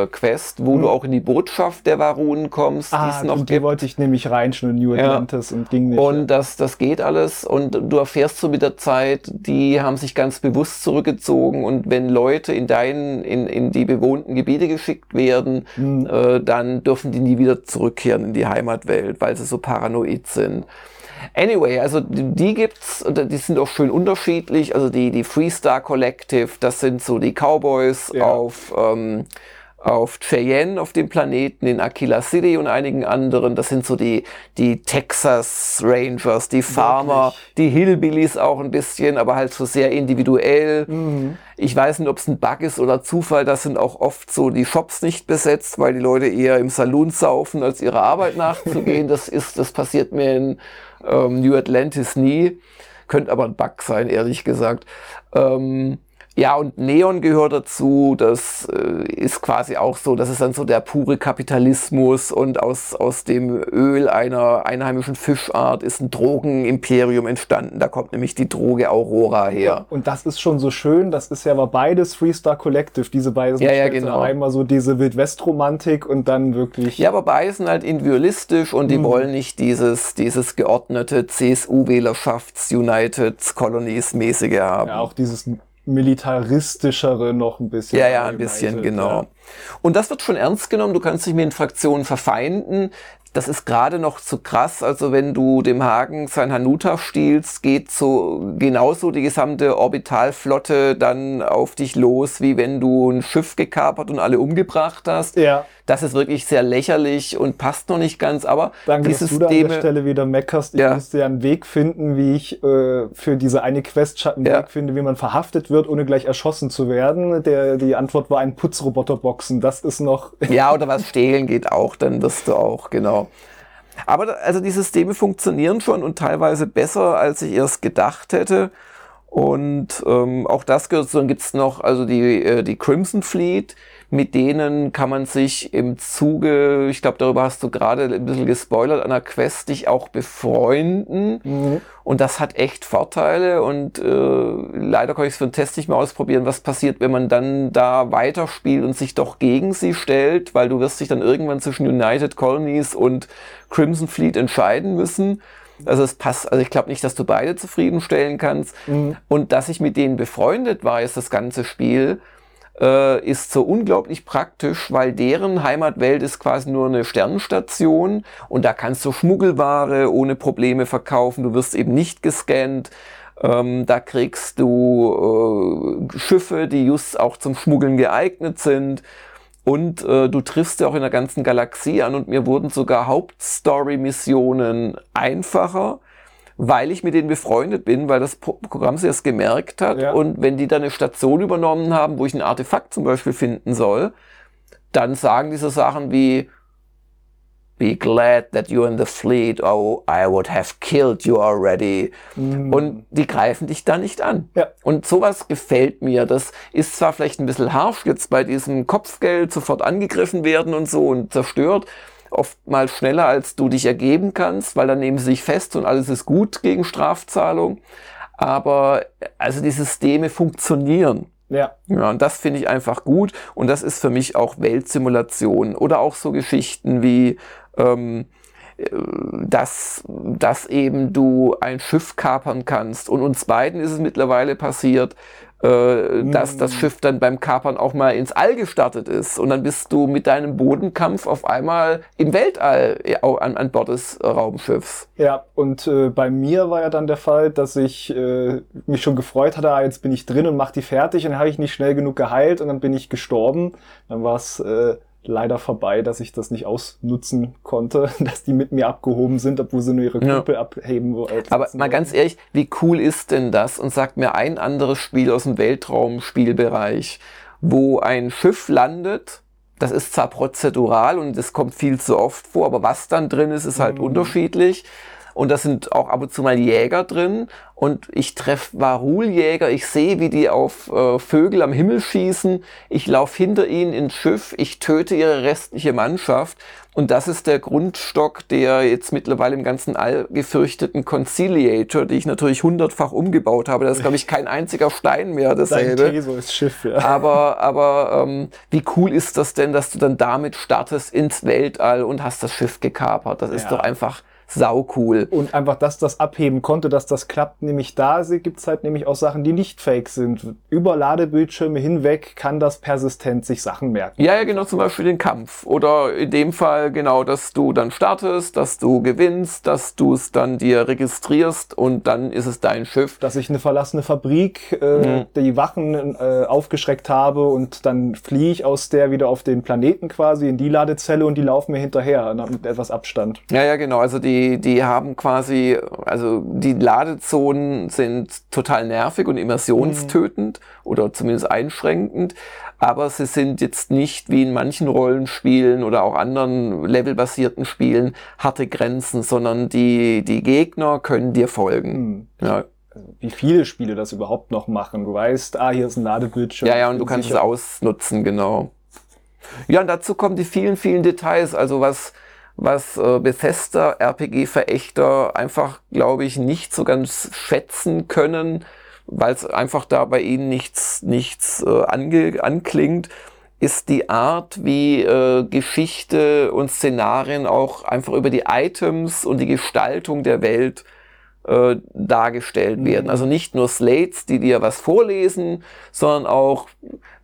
äh, Quest, wo du auch in die Botschaft der Varunen kommst, die Ah, es noch und die gibt. wollte ich nämlich reinschnüren, New Ja. Atlantis und ging nicht. Und das, das geht alles und du erfährst so mit der Zeit, die haben sich ganz bewusst zurückgezogen und wenn Leute in deinen, in, in die bewohnten Gebiete geschickt werden, Hm. äh, dann dürfen die nie wieder zurückkehren in die Heimatwelt, weil sie so paranoid sind. Anyway, also die, gibt's, die sind auch schön unterschiedlich. Also die, die Freestar Collective, das sind so die Cowboys Ja. auf, ähm, auf Cheyenne, auf dem Planeten, in Aquila City und einigen anderen. Das sind so die, die Texas Rangers, die Farmer, die Hillbillies auch ein bisschen, aber halt so sehr individuell. Mhm. Ich weiß nicht, ob es ein Bug ist oder Zufall. Das sind auch oft so die Shops nicht besetzt, weil die Leute eher im Saloon saufen, als ihrer Arbeit nachzugehen. das ist, das passiert mir in ähm, New Atlantis nie. Könnte aber ein Bug sein, ehrlich gesagt. Ähm, ja, und Neon gehört dazu. Das äh, ist quasi auch so, das ist dann so der pure Kapitalismus und aus, aus dem Öl einer einheimischen Fischart ist ein Drogenimperium entstanden. Da kommt nämlich die Droge Aurora her. Und das ist schon so schön, das ist ja aber beides Freestar Collective, diese beiden Ja, ja, genau. Einmal so diese Wildwest-Romantik und dann wirklich. Ja, aber beide sind halt individualistisch und die wollen nicht dieses, dieses geordnete CSU-Wählerschafts-United Colonies-mäßige haben. Ja, auch dieses militaristischere noch ein bisschen. Ja, ja, ein bisschen, genau. ja. Und das wird schon ernst genommen. Du kannst dich mit den Fraktionen verfeinden. Das ist gerade noch zu krass. Also wenn du dem Hagen sein Hanuta stiehlst, geht so genauso die gesamte Orbitalflotte dann auf dich los, wie wenn du ein Schiff gekapert und alle umgebracht hast. Ja, Das ist wirklich sehr lächerlich und passt noch nicht ganz, aber danke, die dass du da an der Stelle wieder meckerst. Ich Ja. musste ja einen Weg finden, wie ich äh, für diese eine Quest einen Ja. Weg finde, wie man verhaftet wird, ohne gleich erschossen zu werden. Der, die Antwort war ein Putzroboterboxen. Das ist noch. Ja, oder was stehlen geht auch, dann wirst du auch, genau. Aber also die Systeme funktionieren schon und teilweise besser, als ich erst gedacht hätte. Und ähm, auch das gehört, dann gibt's noch also die, äh, die Crimson Fleet, mit denen kann man sich im Zuge, ich glaube, darüber hast du gerade ein bisschen gespoilert, an der Quest dich auch befreunden. Und das hat echt Vorteile und äh, leider kann ich es für den Test nicht mehr ausprobieren, was passiert, wenn man dann da weiterspielt und sich doch gegen sie stellt, weil du wirst dich dann irgendwann zwischen United Colonies und Crimson Fleet entscheiden müssen. Also es passt, also ich glaube nicht, dass du beide zufriedenstellen kannst. Und dass ich mit denen befreundet war, ist das ganze Spiel, äh, ist so unglaublich praktisch, weil deren Heimatwelt ist quasi nur eine Sternenstation und da kannst du Schmuggelware ohne Probleme verkaufen. Du wirst eben nicht gescannt. Ähm, da kriegst du äh, Schiffe, die just auch zum Schmuggeln geeignet sind. Und äh, du triffst ja auch in der ganzen Galaxie an und mir wurden sogar Hauptstory-Missionen einfacher, weil ich mit denen befreundet bin, weil das Pro Programm sich das gemerkt hat. Ja. Und wenn die dann eine Station übernommen haben, wo ich ein Artefakt zum Beispiel finden soll, dann sagen diese Sachen wie Be glad that you're in the fleet. Oh, I would have killed you already. Und die greifen dich da nicht an. Ja. Und sowas gefällt mir. Das ist zwar vielleicht ein bisschen harsch jetzt bei diesem Kopfgeld sofort angegriffen werden und so und zerstört. Oftmals schneller, als du dich ergeben kannst, weil dann nehmen sie sich fest und alles ist gut gegen Strafzahlung. Aber also die Systeme funktionieren. Ja. Ja, und das finde ich einfach gut. Und das ist für mich auch Weltsimulation. Oder auch so Geschichten wie, ähm, äh, dass, dass eben du ein Schiff kapern kannst. Und uns beiden ist es mittlerweile passiert, äh, dass das Schiff dann beim Kapern auch mal ins All gestartet ist. Und dann bist du mit deinem Bodenkampf auf einmal im Weltall äh, an, an Bord des Raumschiffs. Ja, und äh, bei mir war ja dann der Fall, dass ich äh, mich schon gefreut hatte, ah, jetzt bin ich drin und mach die fertig und dann habe ich nicht schnell genug geheilt und dann bin ich gestorben. Dann war es äh, leider vorbei, dass ich das nicht ausnutzen konnte, dass die mit mir abgehoben sind, obwohl sie nur ihre Kumpel ja. abheben wollten. Aber mal ganz ehrlich, wie cool ist denn das? Und sagt mir ein anderes Spiel aus dem Weltraumspielbereich, wo ein Schiff landet, das ist zwar prozedural und das kommt viel zu oft vor, aber was dann drin ist, ist halt mhm. unterschiedlich. Und da sind auch ab und zu mal Jäger drin. Und ich treffe Varuljäger, ich sehe, wie die auf äh, Vögel am Himmel schießen. Ich laufe hinter ihnen ins Schiff, ich töte ihre restliche Mannschaft. Und das ist der Grundstock der jetzt mittlerweile im ganzen All gefürchteten Conciliator, die ich natürlich hundertfach umgebaut habe. Da ist, glaube ich, kein einziger Stein mehr dasselbe. Dein Teso ist Schiff, ja. Aber, aber ähm, wie cool ist das denn, dass du dann damit startest ins Weltall und hast das Schiff gekapert? Das ist doch einfach sau cool. Und einfach, dass das abheben konnte, dass das klappt, nämlich da gibt's halt nämlich auch Sachen, die nicht fake sind. Über Ladebildschirme hinweg kann das persistent sich Sachen merken. Ja, ja, genau, zum Beispiel den Kampf. Oder in dem Fall genau, dass du dann startest, dass du gewinnst, dass du es dann dir registrierst und dann ist es dein Schiff. Dass ich eine verlassene Fabrik, äh, mhm. die Wachen äh, aufgeschreckt habe und dann fliehe ich aus der wieder auf den Planeten quasi in die Ladezelle und die laufen mir hinterher mit etwas Abstand. Ja, ja, genau. Also die die, haben quasi, also die Ladezonen sind total nervig und immersionstötend mhm. oder zumindest einschränkend. Aber sie sind jetzt nicht wie in manchen Rollenspielen oder auch anderen levelbasierten Spielen harte Grenzen, sondern die, die Gegner können dir folgen. Mhm. Ja also wie viele Spiele das überhaupt noch machen. Du weißt, ah, hier ist ein Ladebildschirm. Ja, ja, und du kannst sicher. es ausnutzen, genau. Ja, und dazu kommen die vielen, vielen Details. Also was, was äh, Bethesda RPG-Verächter einfach, glaube ich, nicht so ganz schätzen können, weil es einfach da bei ihnen nichts, nichts äh, ange anklingt, ist die Art, wie äh, Geschichte und Szenarien auch einfach über die Items und die Gestaltung der Welt äh, dargestellt mhm. werden. Also nicht nur Slates, die dir was vorlesen, sondern auch,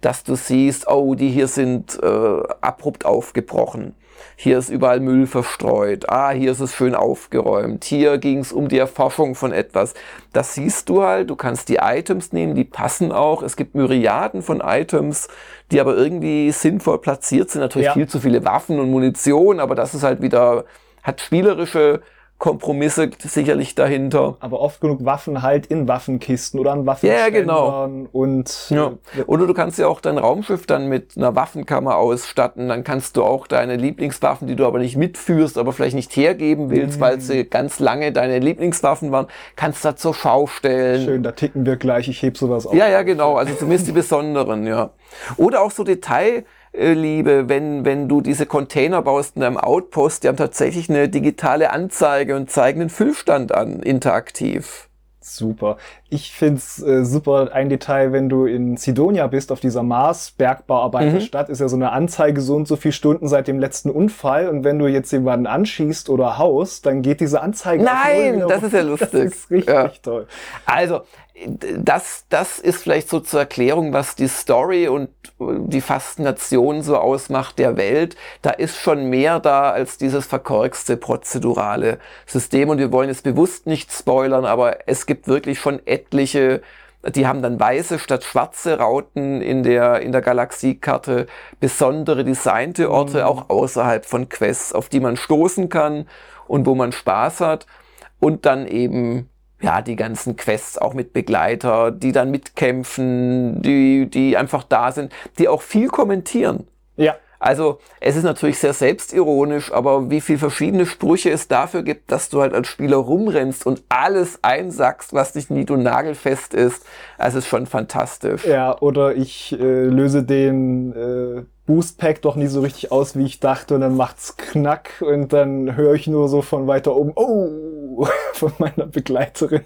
dass du siehst, oh, die hier sind äh, abrupt aufgebrochen hier ist überall Müll verstreut, ah, hier ist es schön aufgeräumt, hier ging es um die Erforschung von etwas. Das siehst du halt, du kannst die Items nehmen, die passen auch. Es gibt Myriaden von Items, die aber irgendwie sinnvoll platziert sind. Natürlich ja. viel zu viele Waffen und Munition, aber das ist halt wieder, hat spielerische Kompromisse sicherlich dahinter. Aber oft genug Waffen halt in Waffenkisten oder an Waffenständern. Ja, genau. Und ja. Oder du kannst ja auch dein Raumschiff dann mit einer Waffenkammer ausstatten. Dann kannst du auch deine Lieblingswaffen, die du aber nicht mitführst, aber vielleicht nicht hergeben willst, mhm. weil sie ganz lange deine Lieblingswaffen waren, kannst du da zur Schau stellen. Schön, da ticken wir gleich. Ich heb sowas auf. Ja, ja, genau. Also zumindest die besonderen, ja. Oder auch so Detail, äh, liebe, wenn, wenn du diese Container baust in deinem Outpost, die haben tatsächlich eine digitale Anzeige und zeigen den Füllstand an, interaktiv. Super. Ich find's äh, super ein Detail, wenn du in Sidonia bist, auf dieser Mars-Bergbauarbeiterstadt, mhm. ist ja so eine Anzeige so und so viele Stunden seit dem letzten Unfall. Und wenn du jetzt jemanden anschießt oder haust, dann geht diese Anzeige Nein, das ist ja lustig. Das ist richtig ja. toll. Also, das, das ist vielleicht so zur Erklärung, was die Story und die Faszination so ausmacht der Welt. Da ist schon mehr da als dieses verkorkste prozedurale System. Und wir wollen jetzt bewusst nicht spoilern, aber es gibt wirklich schon etliche, die haben dann weiße statt schwarze Rauten in der, in der Galaxiekarte, besondere designte Orte, mhm. auch außerhalb von Quests, auf die man stoßen kann und wo man Spaß hat. Und dann eben ja, die ganzen Quests auch mit Begleiter, die dann mitkämpfen, die, die einfach da sind, die auch viel kommentieren. Ja. Also es ist natürlich sehr selbstironisch, aber wie viel verschiedene Sprüche es dafür gibt, dass du halt als Spieler rumrennst und alles einsackst, was nicht nied- und nagelfest ist, also ist schon fantastisch. Ja, oder ich äh, löse den äh, Boost Pack doch nie so richtig aus, wie ich dachte, und dann macht's knack und dann höre ich nur so von weiter oben, oh, von meiner Begleiterin.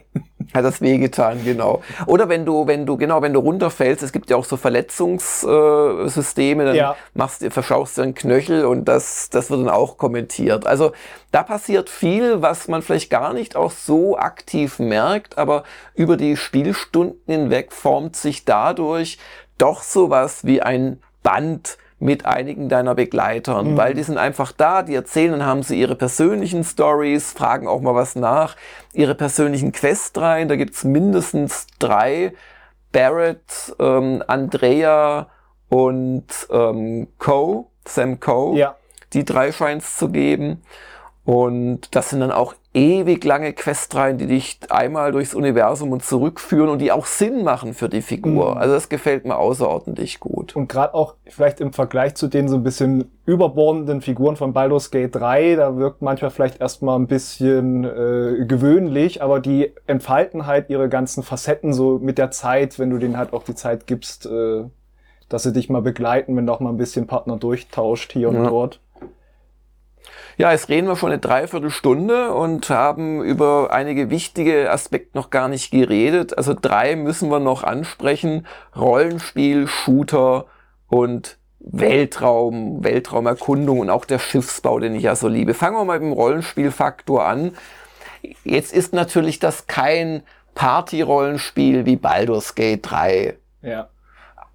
Hat das wehgetan, genau. Oder wenn du, wenn du, genau, wenn du runterfällst, es gibt ja auch so Verletzungssysteme, dann ja. machst, verschaust du einen Knöchel und das, das wird dann auch kommentiert. Also da passiert viel, was man vielleicht gar nicht auch so aktiv merkt, aber über die Spielstunden hinweg formt sich dadurch doch sowas wie ein Band mit einigen deiner Begleitern, mhm. weil die sind einfach da, die erzählen, dann haben sie ihre persönlichen Stories, fragen auch mal was nach, ihre persönlichen Quests rein, da gibt's mindestens drei, Barrett, ähm, Andrea und ähm, Co. Sam Coe. Ja. Die drei scheint's zu geben. Und das sind dann auch ewig lange Questreihen, die dich einmal durchs Universum und zurückführen und die auch Sinn machen für die Figur. Mhm. Also das gefällt mir außerordentlich gut. Und gerade auch vielleicht im Vergleich zu den so ein bisschen überbordenden Figuren von Baldur's Gate 3, da wirkt manchmal vielleicht erstmal ein bisschen äh, gewöhnlich, aber die entfalten halt ihre ganzen Facetten so mit der Zeit, wenn du denen halt auch die Zeit gibst, äh, dass sie dich mal begleiten, wenn du auch mal ein bisschen Partner durchtauscht hier und Ja. dort. Ja, jetzt reden wir schon eine Dreiviertelstunde und haben über einige wichtige Aspekte noch gar nicht geredet. Also drei müssen wir noch ansprechen. Rollenspiel, Shooter und Weltraum, Weltraumerkundung und auch der Schiffsbau, den ich ja so liebe. Fangen wir mal mit dem Rollenspielfaktor an. Jetzt ist natürlich das kein Party-Rollenspiel wie Baldur's Gate 3. Ja.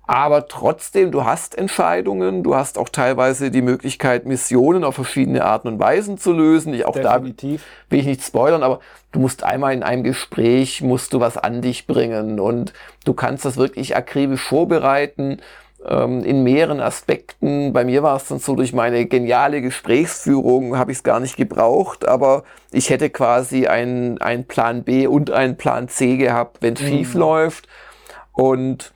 Aber trotzdem, du hast Entscheidungen, du hast auch teilweise die Möglichkeit, Missionen auf verschiedene Arten und Weisen zu lösen. Ich, auch da Definitiv. will ich nicht spoilern, aber du musst einmal in einem Gespräch, musst du was an dich bringen und du kannst das wirklich akribisch vorbereiten ähm, in mehreren Aspekten. Bei mir war es dann so, durch meine geniale Gesprächsführung habe ich es gar nicht gebraucht, aber ich hätte quasi einen, einen Plan B und einen Plan C gehabt, wenn es schief läuft. Und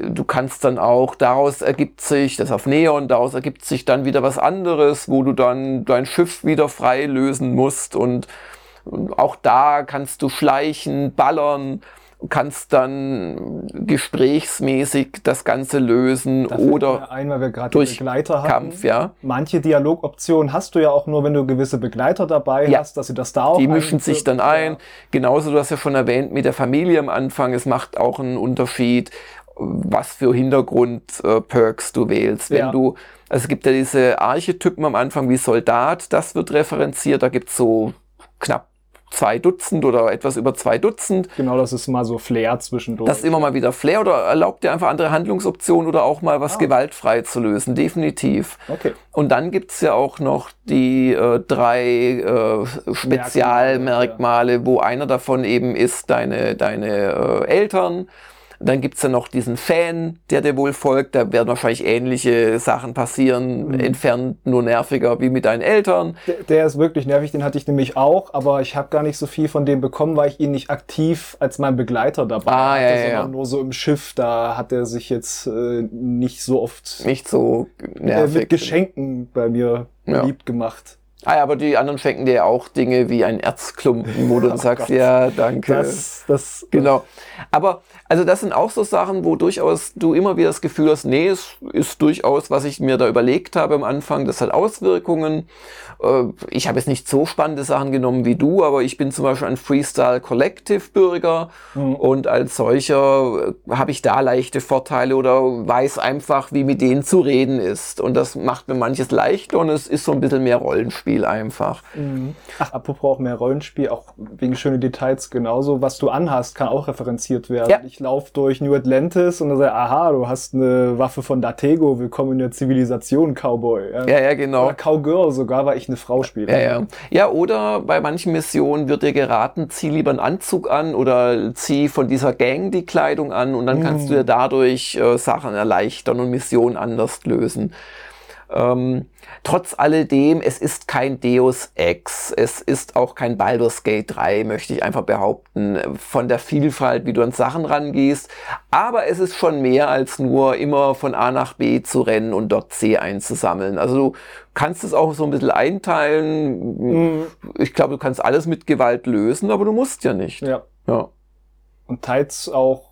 du kannst dann auch, daraus ergibt sich, das auf Neon, daraus ergibt sich dann wieder was anderes, wo du dann dein Schiff wieder frei lösen musst und, auch da kannst du schleichen, ballern, kannst dann gesprächsmäßig das Ganze lösen Da oder ein, weil wir gerade durch Begleiter hatten. Kampf, ja. Manche Dialogoptionen hast du ja auch nur, wenn du gewisse Begleiter dabei Ja. hast, dass sie das da auch Die mischen sich dann ein. Ja. Genauso, du hast ja schon erwähnt, mit der Familie am Anfang. Es macht auch einen Unterschied, was für Hintergrund-Perks du wählst. Wenn Ja. du, also es gibt ja diese Archetypen am Anfang wie Soldat, das wird referenziert. Da gibt's so knapp zwei Dutzend oder etwas über zwei Dutzend. Genau, das ist mal so Flair zwischendurch. Das ist immer mal wieder Flair oder erlaubt dir einfach andere Handlungsoptionen oder auch mal was Ah. gewaltfrei zu lösen. Definitiv. Okay. Und dann gibt's ja auch noch die äh, drei äh, Spezialmerkmale, wo einer davon eben ist deine, deine äh, Eltern. Dann gibt's ja noch diesen Fan, der dir wohl folgt. Da werden wahrscheinlich ähnliche Sachen passieren, Mhm. entfernt nur nerviger wie mit deinen Eltern. Der, der ist wirklich nervig, den hatte ich nämlich auch, aber ich habe gar nicht so viel von dem bekommen, weil ich ihn nicht aktiv als mein Begleiter dabei Ah, hatte, ja, ja, sondern ja. nur so im Schiff. Da hat er sich jetzt äh, nicht so oft Nicht so äh, nervig. mit Geschenken bei mir Ja. beliebt gemacht. Ah ja, aber die anderen schenken dir ja auch Dinge wie ein Erzklumpen, wo du dann Oh sagst, Gott. ja, danke. Das, das, Genau. Aber also das sind auch so Sachen, wo durchaus du immer wieder das Gefühl hast, nee, es ist durchaus, was ich mir da überlegt habe am Anfang, das hat Auswirkungen. Äh, Ich habe jetzt nicht so spannende Sachen genommen wie du, aber ich bin zum Beispiel ein Freestyle Collective Bürger Mhm. und als solcher äh, habe ich da leichte Vorteile oder weiß einfach, wie mit denen zu reden ist. Und das macht mir manches leichter und es ist so ein bisschen mehr Rollenspiel einfach. Mhm. Ach, apropos auch mehr Rollenspiel, auch wegen schöne Details genauso. Was du anhast, kann auch referenziert werden. Ja. Ich laufe durch New Atlantis und dann sage aha, du hast eine Waffe von Datego, willkommen in der Zivilisation, Cowboy. Ja, Ja, ja, genau. Oder Cowgirl sogar, weil ich eine Frau spiele. Ja, ja. Ja, oder bei manchen Missionen wird dir geraten, zieh lieber einen Anzug an oder zieh von dieser Gang die Kleidung an und dann kannst du dir dadurch äh, Sachen erleichtern und Missionen anders lösen. Ähm, trotz alledem, es ist kein Deus Ex, es ist auch kein Baldur's Gate 3, möchte ich einfach behaupten, von der Vielfalt, wie du an Sachen rangehst. Aber es ist schon mehr als nur immer von A nach B zu rennen und dort C einzusammeln. Also du kannst es auch so ein bisschen einteilen. Mhm. Ich glaube, du kannst alles mit Gewalt lösen, aber du musst ja nicht. Ja. Ja. Und teils auch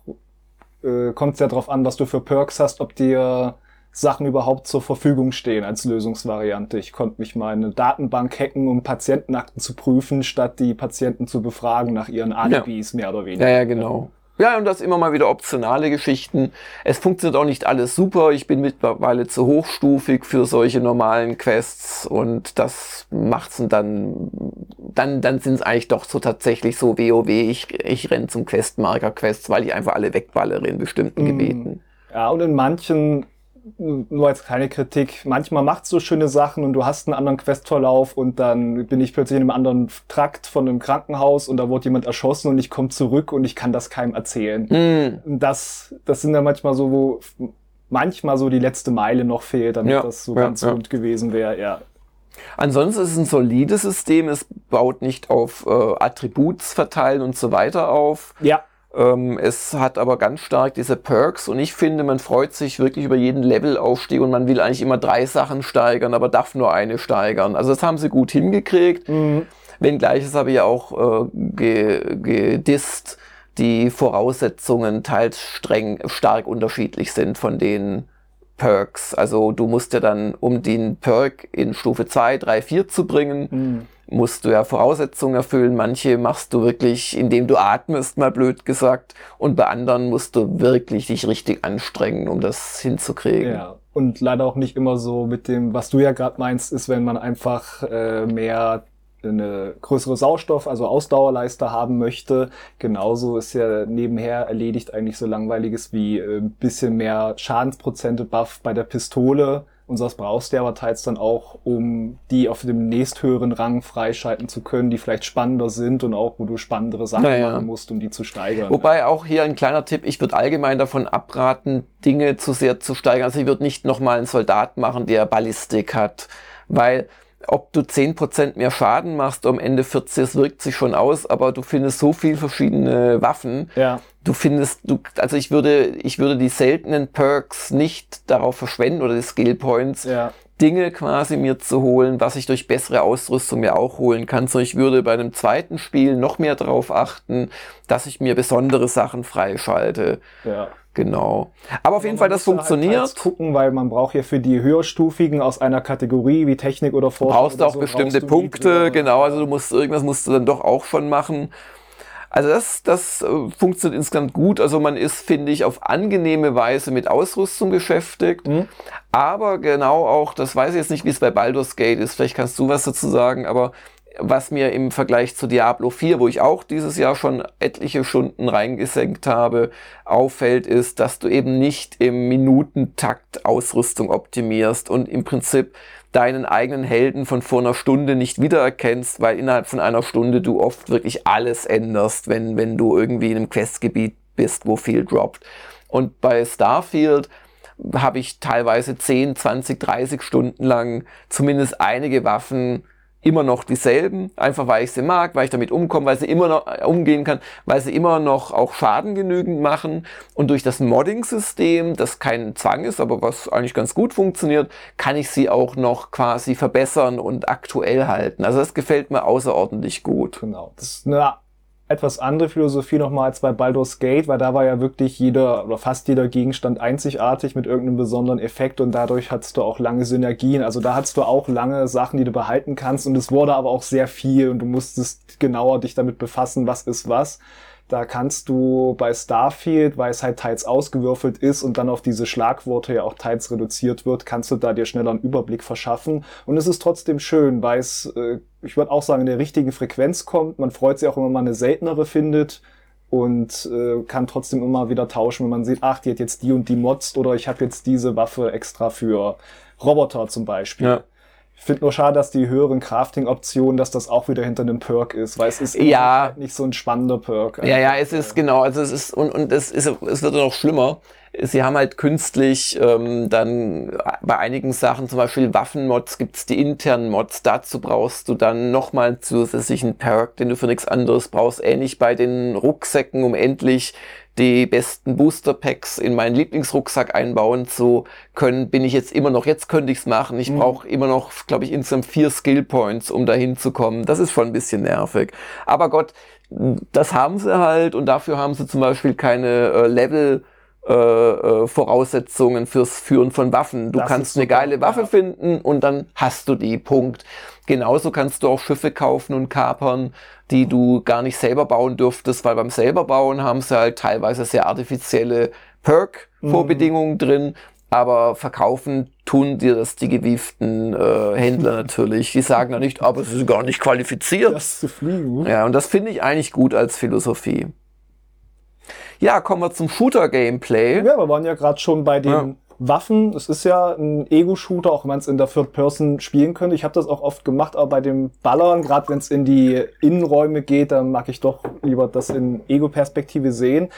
äh, kommt es ja darauf an, was du für Perks hast, ob dir Sachen überhaupt zur Verfügung stehen als Lösungsvariante. Ich konnte mich mal in eine Datenbank hacken, um Patientenakten zu prüfen, statt die Patienten zu befragen nach ihren Alibis, mehr oder weniger. Ja, ja, genau. Ja, und das immer mal wieder optionale Geschichten. Es funktioniert auch nicht alles super. Ich bin mittlerweile zu hochstufig für solche normalen Quests und das macht's dann, dann, dann sind es eigentlich doch so tatsächlich so WoW. Ich, ich renn zum Questmarker-Quests, weil ich einfach alle wegballere in bestimmten Mhm. Gebieten. Ja, und in manchen, nur als kleine Kritik, manchmal macht so schöne Sachen und du hast einen anderen Questverlauf und dann bin ich plötzlich in einem anderen Trakt von einem Krankenhaus und da wurde jemand erschossen und ich komme zurück und ich kann das keinem erzählen. Und Das, das sind dann manchmal so, wo manchmal so die letzte Meile noch fehlt, damit Ja, das so ja, ganz ja. gut gewesen wäre. Ja. Ansonsten ist es ein solides System, es baut nicht auf äh, Attributs verteilen und so weiter auf. Ja, es hat aber ganz stark diese Perks und ich finde, man freut sich wirklich über jeden Levelaufstieg und man will eigentlich immer drei Sachen steigern, aber darf nur eine steigern. Also das haben sie gut hingekriegt. Wenngleich es aber ja auch äh, ge gedisst, die Voraussetzungen teils streng, stark unterschiedlich sind von den Perks. Also du musst ja dann, um den Perk in Stufe 2, 3, 4 zu bringen, musst du ja Voraussetzungen erfüllen. Manche machst du wirklich, indem du atmest, mal blöd gesagt. Und bei anderen musst du wirklich dich richtig anstrengen, um das hinzukriegen. Ja, und leider auch nicht immer so mit dem, was du ja gerade meinst, ist, wenn man einfach äh, mehr eine größere Sauerstoff, also Ausdauerleiste haben möchte. Genauso ist ja nebenher erledigt eigentlich so langweiliges wie äh, ein bisschen mehr Schadensprozente Buff bei der Pistole. Und das brauchst du aber teils dann auch, um die auf dem nächsthöheren Rang freischalten zu können, die vielleicht spannender sind und auch, wo du spannendere Sachen Naja. machen musst, um die zu steigern. Wobei auch hier ein kleiner Tipp, ich würde allgemein davon abraten, Dinge zu sehr zu steigern. Also ich würde nicht nochmal einen Soldat machen, der Ballistik hat, weil ob du 10% mehr Schaden machst, am Ende 40, es wirkt sich schon aus, aber du findest so viel verschiedene Waffen. Ja. Du findest, du, also ich würde, ich würde die seltenen Perks nicht darauf verschwenden oder die Skill Points, Ja. Dinge quasi mir zu holen, was ich durch bessere Ausrüstung mir auch holen kann. So ich würde bei einem zweiten Spiel noch mehr darauf achten, dass ich mir besondere Sachen freischalte. Ja. Genau. Aber auf jeden Fall, das Halt funktioniert. teils gucken, weil man braucht ja für die höherstufigen aus einer Kategorie wie Technik oder Forschung. brauchst du oder auch so, bestimmte brauchst Punkte, niedrigere. genau, also du musst, irgendwas musst du dann doch auch schon machen. Also das, das äh, funktioniert insgesamt gut. Also man ist, finde ich, auf angenehme Weise mit Ausrüstung beschäftigt. Mhm. Aber genau auch, das weiß ich jetzt nicht, wie es bei Baldur's Gate ist, vielleicht kannst du was dazu sagen, aber was mir im Vergleich zu Diablo 4, wo ich auch dieses Jahr schon etliche Stunden reingesenkt habe, auffällt, ist, dass du eben nicht im Minutentakt Ausrüstung optimierst und im Prinzip deinen eigenen Helden von vor einer Stunde nicht wiedererkennst, weil innerhalb von einer Stunde du oft wirklich alles änderst, wenn, wenn du irgendwie in einem Questgebiet bist, wo viel droppt. Und bei Starfield habe ich teilweise 10, 20, 30 Stunden lang zumindest einige Waffen immer noch dieselben, einfach weil ich sie mag, weil ich damit umkomme, weil sie immer noch äh, umgehen kann, weil sie immer noch auch Schaden genügend machen und durch das Modding-System, das kein Zwang ist, aber was eigentlich ganz gut funktioniert, kann ich sie auch noch quasi verbessern und aktuell halten. Also das gefällt mir außerordentlich gut. Genau. Das ist eine etwas andere Philosophie nochmal als bei Baldur's Gate, weil da war ja wirklich jeder oder fast jeder Gegenstand einzigartig mit irgendeinem besonderen Effekt und dadurch hattest du auch lange Synergien. Also da hattest du auch lange Sachen, die du behalten kannst und es wurde aber auch sehr viel und du musstest genauer dich damit befassen, was ist was. Da kannst du bei Starfield, weil es halt teils ausgewürfelt ist und dann auf diese Schlagworte ja auch teils reduziert wird, kannst du da dir schneller einen Überblick verschaffen. Und es ist trotzdem schön, weil es, äh, ich würde auch sagen, in der richtigen Frequenz kommt. Man freut sich auch, wenn man eine seltenere findet und äh, kann trotzdem immer wieder tauschen, wenn man sieht, ach, die hat jetzt die und die Mods oder ich habe jetzt diese Waffe extra für Roboter zum Beispiel. Ja. Ich finde nur schade, dass die höheren Crafting-Optionen, dass das auch wieder hinter einem Perk ist, weil es ist Ja. halt nicht so ein spannender Perk. Ja, ja, es ist genau, also es ist und und es ist es wird noch schlimmer. Sie haben halt künstlich ähm, dann bei einigen Sachen, zum Beispiel Waffenmods, gibt's die internen Mods. Dazu brauchst du dann nochmal einen zusätzlichen Perk, den du für nichts anderes brauchst. Ähnlich bei den Rucksäcken, um endlich die besten Booster Packs in meinen Lieblingsrucksack einbauen zu können, bin ich jetzt immer noch, jetzt könnte ich's machen. Ich brauche immer noch, glaube ich, insgesamt vier Skill Points, um dahin zu kommen. Das ist schon ein bisschen nervig. Aber Gott, das haben sie halt und dafür haben sie zum Beispiel keine äh, Level äh, äh, Voraussetzungen fürs Führen von Waffen. Du Das kannst eine geile Waffe ja. finden und dann hast du die. Punkt. Genauso kannst du auch Schiffe kaufen und kapern, die du gar nicht selber bauen dürftest, weil beim selber bauen haben sie halt teilweise sehr artifizielle Perk-Vorbedingungen drin. Aber verkaufen tun dir das die gewieften äh, Händler natürlich. Die sagen dann nicht, aber es ist gar nicht qualifiziert. Das zu fliegen. Ja, und das finde ich eigentlich gut als Philosophie. Ja, kommen wir zum Shooter-Gameplay. Ja, wir waren ja gerade schon bei den. Waffen. Es ist ja ein Ego-Shooter, auch wenn man es in der Third Person spielen könnte. Ich habe das auch oft gemacht, aber bei dem Ballern, gerade wenn es in die Innenräume geht, dann mag ich doch lieber das in Ego-Perspektive sehen.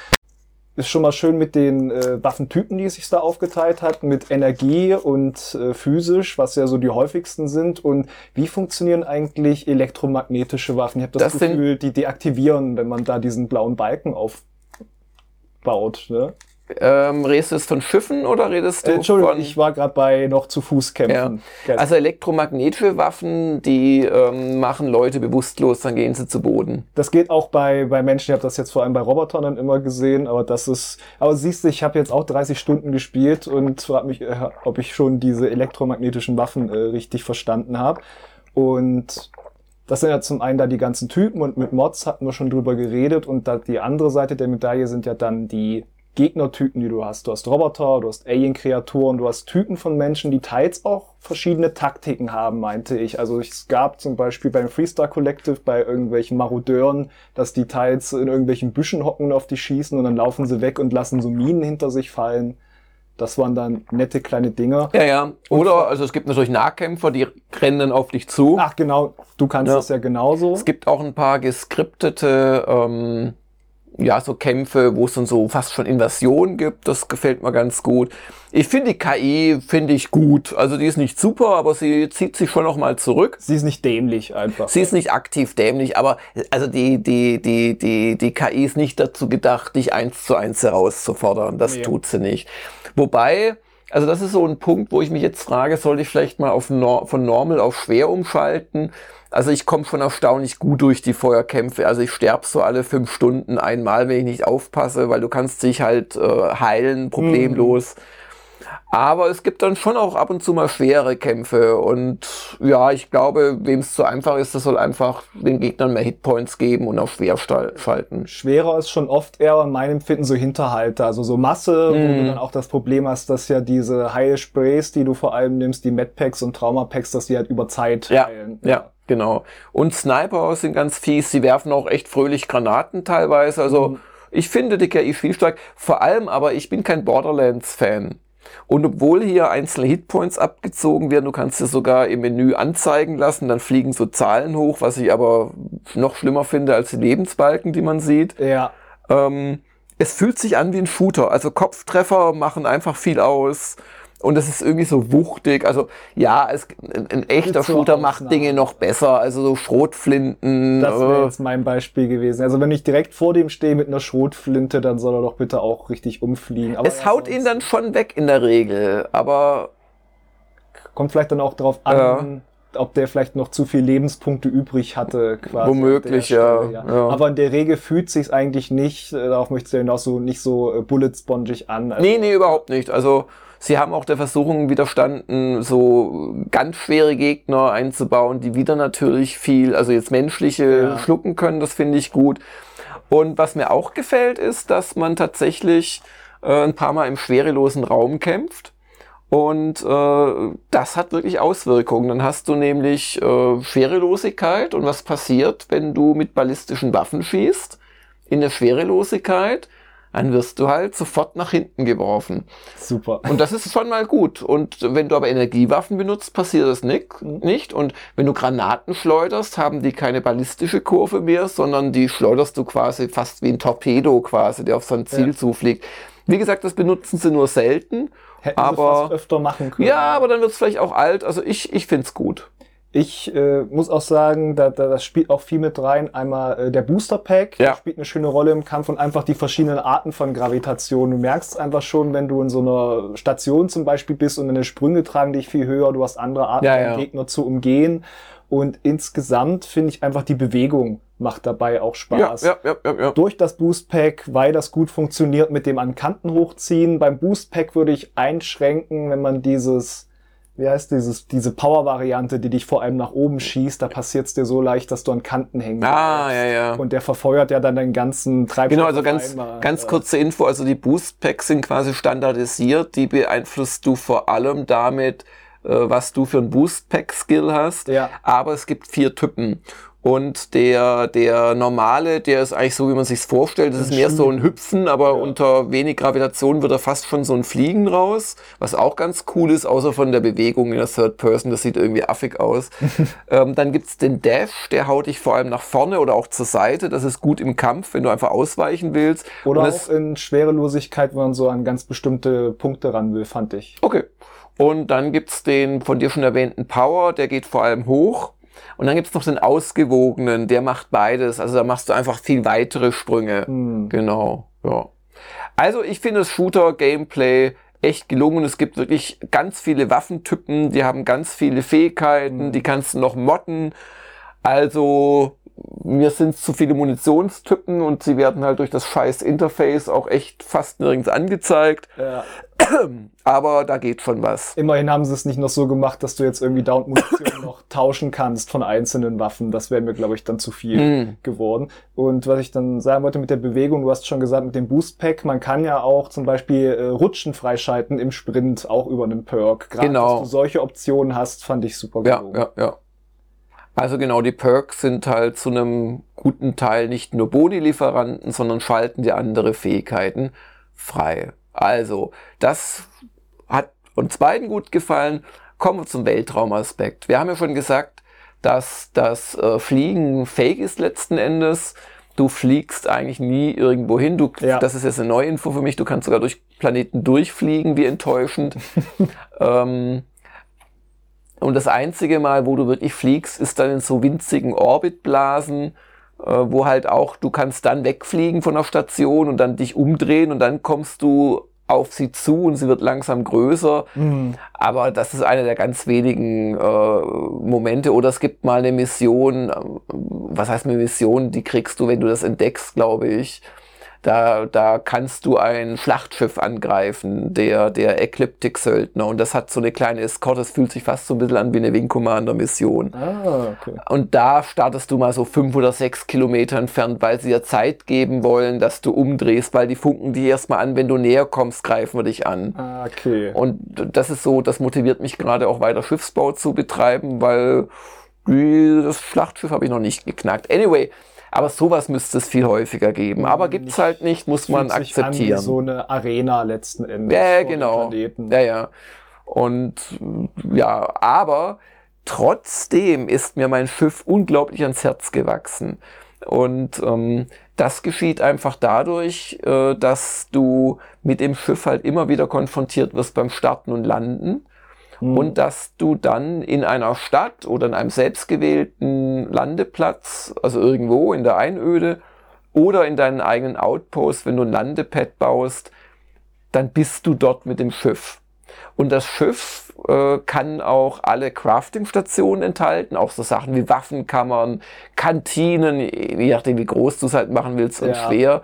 ist schon mal schön mit den äh, Waffentypen, die es sich da aufgeteilt hat, mit Energie und äh, physisch, was ja so die häufigsten sind. Und wie funktionieren eigentlich elektromagnetische Waffen? Ich habe das, Das sind- Gefühl, die deaktivieren, wenn man da diesen blauen Balken aufbaut. Ne? Ähm, redest du von Schiffen oder redest du Äh, Entschuldigung, von... ich war gerade bei noch zu Fuß kämpfen. Gell. Also elektromagnetische Waffen, die ähm, machen Leute bewusstlos, dann gehen sie zu Boden. Das geht auch bei, bei Menschen, ich habe das jetzt vor allem bei Robotern dann immer gesehen, aber das ist, aber siehst du, ich habe jetzt auch 30 Stunden gespielt und frage mich, äh, ob ich schon diese elektromagnetischen Waffen äh, richtig verstanden habe. Und das sind ja zum einen da die ganzen Typen und mit Mods hatten wir schon drüber geredet und da die andere Seite der Medaille sind ja dann die Gegnertypen, die du hast. Du hast Roboter, du hast Alien-Kreaturen, du hast Typen von Menschen, die teils auch verschiedene Taktiken haben, meinte ich. Also es gab zum Beispiel beim Freestar Collective bei irgendwelchen Marodeuren, dass die teils in irgendwelchen Büschen hocken und auf die schießen und dann laufen sie weg und lassen so Minen hinter sich fallen. Das waren dann nette kleine Dinger. Ja, ja. Oder, also es gibt natürlich Nahkämpfer, die rennen dann auf dich zu. Ach genau, du kannst Ja. das ja genauso. Es gibt auch ein paar geskriptete, ähm, ja, so Kämpfe, wo es dann so fast schon Invasion gibt. Das gefällt mir ganz gut. Ich finde die KI, finde ich gut. Also die ist nicht super, aber sie zieht sich schon noch mal zurück. Sie ist nicht dämlich einfach. Sie ist nicht aktiv dämlich, aber also die, die, die, die, die KI ist nicht dazu gedacht, dich eins zu eins herauszufordern. Das Nee. tut sie nicht. Wobei, also das ist so ein Punkt, wo ich mich jetzt frage, sollte ich vielleicht mal auf Nor von Normal auf schwer umschalten? Also ich komme schon erstaunlich gut durch die Feuerkämpfe. Also ich sterbe so alle fünf Stunden einmal, wenn ich nicht aufpasse, weil du kannst dich halt äh, heilen, problemlos. Aber es gibt dann schon auch ab und zu mal schwere Kämpfe. Und ja, ich glaube, wem es zu einfach ist, das soll einfach den Gegnern mehr Hitpoints geben und auf schwer schalten. Schwerer ist schon oft eher in meinem Empfinden so Hinterhalte, also so Masse, wo Mhm. du dann auch das Problem hast, dass ja diese Heilsprays, die du vor allem nimmst, die Medpacks und Traumapacks, dass die halt über Zeit Ja, heilen. ja, genau. Und Sniper sind ganz fies. Sie werfen auch echt fröhlich Granaten teilweise. Also Mhm. ich finde die KI spielstark. Vor allem aber, ich bin kein Borderlands-Fan. Und obwohl hier einzelne Hitpoints abgezogen werden, du kannst sie sogar im Menü anzeigen lassen, dann fliegen so Zahlen hoch, was ich aber noch schlimmer finde als die Lebensbalken, die man sieht. Ja, Ähm, es fühlt sich an wie ein Shooter. Also Kopftreffer machen einfach viel aus. Und es ist irgendwie so wuchtig. Also ja, es, ein, ein echter so Shooter macht Dinge noch besser. Also so Schrotflinten. das wäre äh, jetzt mein Beispiel gewesen. Also wenn ich direkt vor dem stehe mit einer Schrotflinte, dann soll er doch bitte auch richtig umfliegen. Aber es ja, haut ihn dann schon weg in der Regel. Aber Kommt vielleicht dann auch drauf an, ob der vielleicht noch zu viel Lebenspunkte übrig hatte. Quasi Womöglich, der ja, Stelle, ja. Aber in der Regel fühlt sich's eigentlich nicht, äh, darauf möchtest du ja hinaus so, nicht so äh, bullet-spongig an. Also, nee, nee, überhaupt nicht. Also sie haben auch der Versuchung widerstanden, so ganz schwere Gegner einzubauen, die wieder natürlich viel, also jetzt menschliche Ja. schlucken können. Das finde ich gut. Und was mir auch gefällt, ist, dass man tatsächlich äh, ein paar Mal im schwerelosen Raum kämpft. Und äh, das hat wirklich Auswirkungen. Dann hast du nämlich äh, Schwerelosigkeit. Und was passiert, wenn du mit ballistischen Waffen schießt? In der Schwerelosigkeit, dann wirst du halt sofort nach hinten geworfen. Super. Und das ist schon mal gut. Und wenn du aber Energiewaffen benutzt, passiert das nicht. Und wenn du Granaten schleuderst, haben die keine ballistische Kurve mehr, sondern die schleuderst du quasi fast wie ein Torpedo quasi, der auf sein Ziel Ja. zufliegt. Wie gesagt, das benutzen sie nur selten. Hätten sie aber fast öfter machen können. ja, aber dann wird es vielleicht auch alt. Also ich, ich find's gut. Ich äh, muss auch sagen, da, da, das spielt auch viel mit rein. Einmal äh, der Booster Pack, Ja. spielt eine schöne Rolle im Kampf und einfach die verschiedenen Arten von Gravitation. Du merkst einfach schon, wenn du in so einer Station zum Beispiel bist und deine Sprünge tragen dich viel höher, du hast andere Arten, Ja, deinen ja. Gegner zu umgehen. Und insgesamt finde ich einfach die Bewegung macht dabei auch Ja, Spaß. ja, ja, ja, ja. Durch das Boost Pack, weil das gut funktioniert mit dem an Kanten hochziehen. Beim Boost Pack würde ich einschränken, wenn man dieses wie heißt dieses, diese Power-Variante, die dich vor allem nach oben schießt, da passiert's dir so leicht, dass du an Kanten hängst. Ah, ja, ja. Und der verfeuert ja dann deinen ganzen Treibstoff. Genau, also ganz, einmal. ganz kurze Info, also die Boost Packs sind quasi standardisiert, die beeinflusst du vor allem damit, äh, was du für ein Boost Pack Skill hast. Ja. Aber es gibt vier Typen. Und der, der normale, der ist eigentlich so, wie man sich vorstellt. Das ist mehr so ein Hüpfen, aber ja. unter wenig Gravitation wird er fast schon so ein Fliegen raus, was auch ganz cool ist, außer von der Bewegung in der Third Person. Das sieht irgendwie affig aus. ähm, dann gibt's den Dash, der haut dich vor allem nach vorne oder auch zur Seite. Das ist gut im Kampf, wenn du einfach ausweichen willst. Oder auch in Schwerelosigkeit, wenn man so an ganz bestimmte Punkte ran will, fand ich. Okay. Und dann gibt's den von dir schon erwähnten Power, der geht vor allem hoch. Und dann gibt's noch den ausgewogenen, der macht beides. Also da machst du einfach viel weitere Sprünge. Hm. Genau, ja. Also ich finde das Shooter-Gameplay echt gelungen. Es gibt wirklich ganz viele Waffentypen, die haben ganz viele Fähigkeiten, hm. die kannst du noch modden. Also mir sind zu viele Munitionstypen und sie werden halt durch das scheiß Interface auch echt fast nirgends angezeigt. Ja. Aber da geht schon was. Immerhin haben sie es nicht noch so gemacht, dass du jetzt irgendwie Down-Munition noch tauschen kannst von einzelnen Waffen. Das wäre mir, glaube ich, dann zu viel mm. geworden. Und was ich dann sagen wollte mit der Bewegung, du hast schon gesagt, mit dem Boost-Pack, man kann ja auch zum Beispiel äh, Rutschen freischalten im Sprint, auch über einen Perk. Gerade, genau. dass du solche Optionen hast, fand ich super. Ja, ja, ja. Also genau, die Perks sind halt zu einem guten Teil nicht nur Boni-Lieferanten, sondern schalten dir andere Fähigkeiten frei. Also, das hat uns beiden gut gefallen. Kommen wir zum Weltraumaspekt. Wir haben ja schon gesagt, dass das äh, Fliegen fake ist letzten Endes. Du fliegst eigentlich nie irgendwo hin. Du, ja. Das ist jetzt eine neue Info für mich. Du kannst sogar durch Planeten durchfliegen, wie enttäuschend. ähm, und das einzige Mal, wo du wirklich fliegst, ist dann in so winzigen Orbitblasen, wo halt auch, du kannst dann wegfliegen von der Station und dann dich umdrehen und dann kommst du auf sie zu und sie wird langsam größer. Mhm. Aber das ist eine der ganz wenigen äh, Momente. Oder es gibt mal eine Mission, äh, was heißt eine Mission, die kriegst du, wenn du das entdeckst, glaube ich. Da, da kannst du ein Schlachtschiff angreifen, der, der Ecliptic-Söldner. Und das hat so eine kleine Escort, das fühlt sich fast so ein bisschen an wie eine Wing Commander-Mission. Ah, okay. Und da startest du mal so fünf oder sechs Kilometer entfernt, weil sie dir Zeit geben wollen, dass du umdrehst, weil die funken die erstmal an, wenn du näher kommst, greifen wir dich an. Ah, okay. Und das ist so, das motiviert mich gerade auch weiter Schiffsbau zu betreiben, weil das Schlachtschiff habe ich noch nicht geknackt. Anyway, aber sowas müsste es viel häufiger geben. Aber hm, gibt's halt nicht, muss man akzeptieren. so eine Arena letzten Endes. Ja, genau. Ja, ja. Und ja, aber trotzdem ist mir mein Schiff unglaublich ans Herz gewachsen. Und ähm, das geschieht einfach dadurch, äh, dass du mit dem Schiff halt immer wieder konfrontiert wirst beim Starten und Landen mhm. und dass du dann in einer Stadt oder in einem selbstgewählten Landeplatz, also irgendwo in der Einöde oder in deinen eigenen Outpost, wenn du ein Landepad baust, dann bist du dort mit dem Schiff. Und das Schiff äh, kann auch alle Crafting-Stationen enthalten, auch so Sachen wie Waffenkammern, Kantinen, je nachdem wie groß du es halt machen willst und ja. schwer.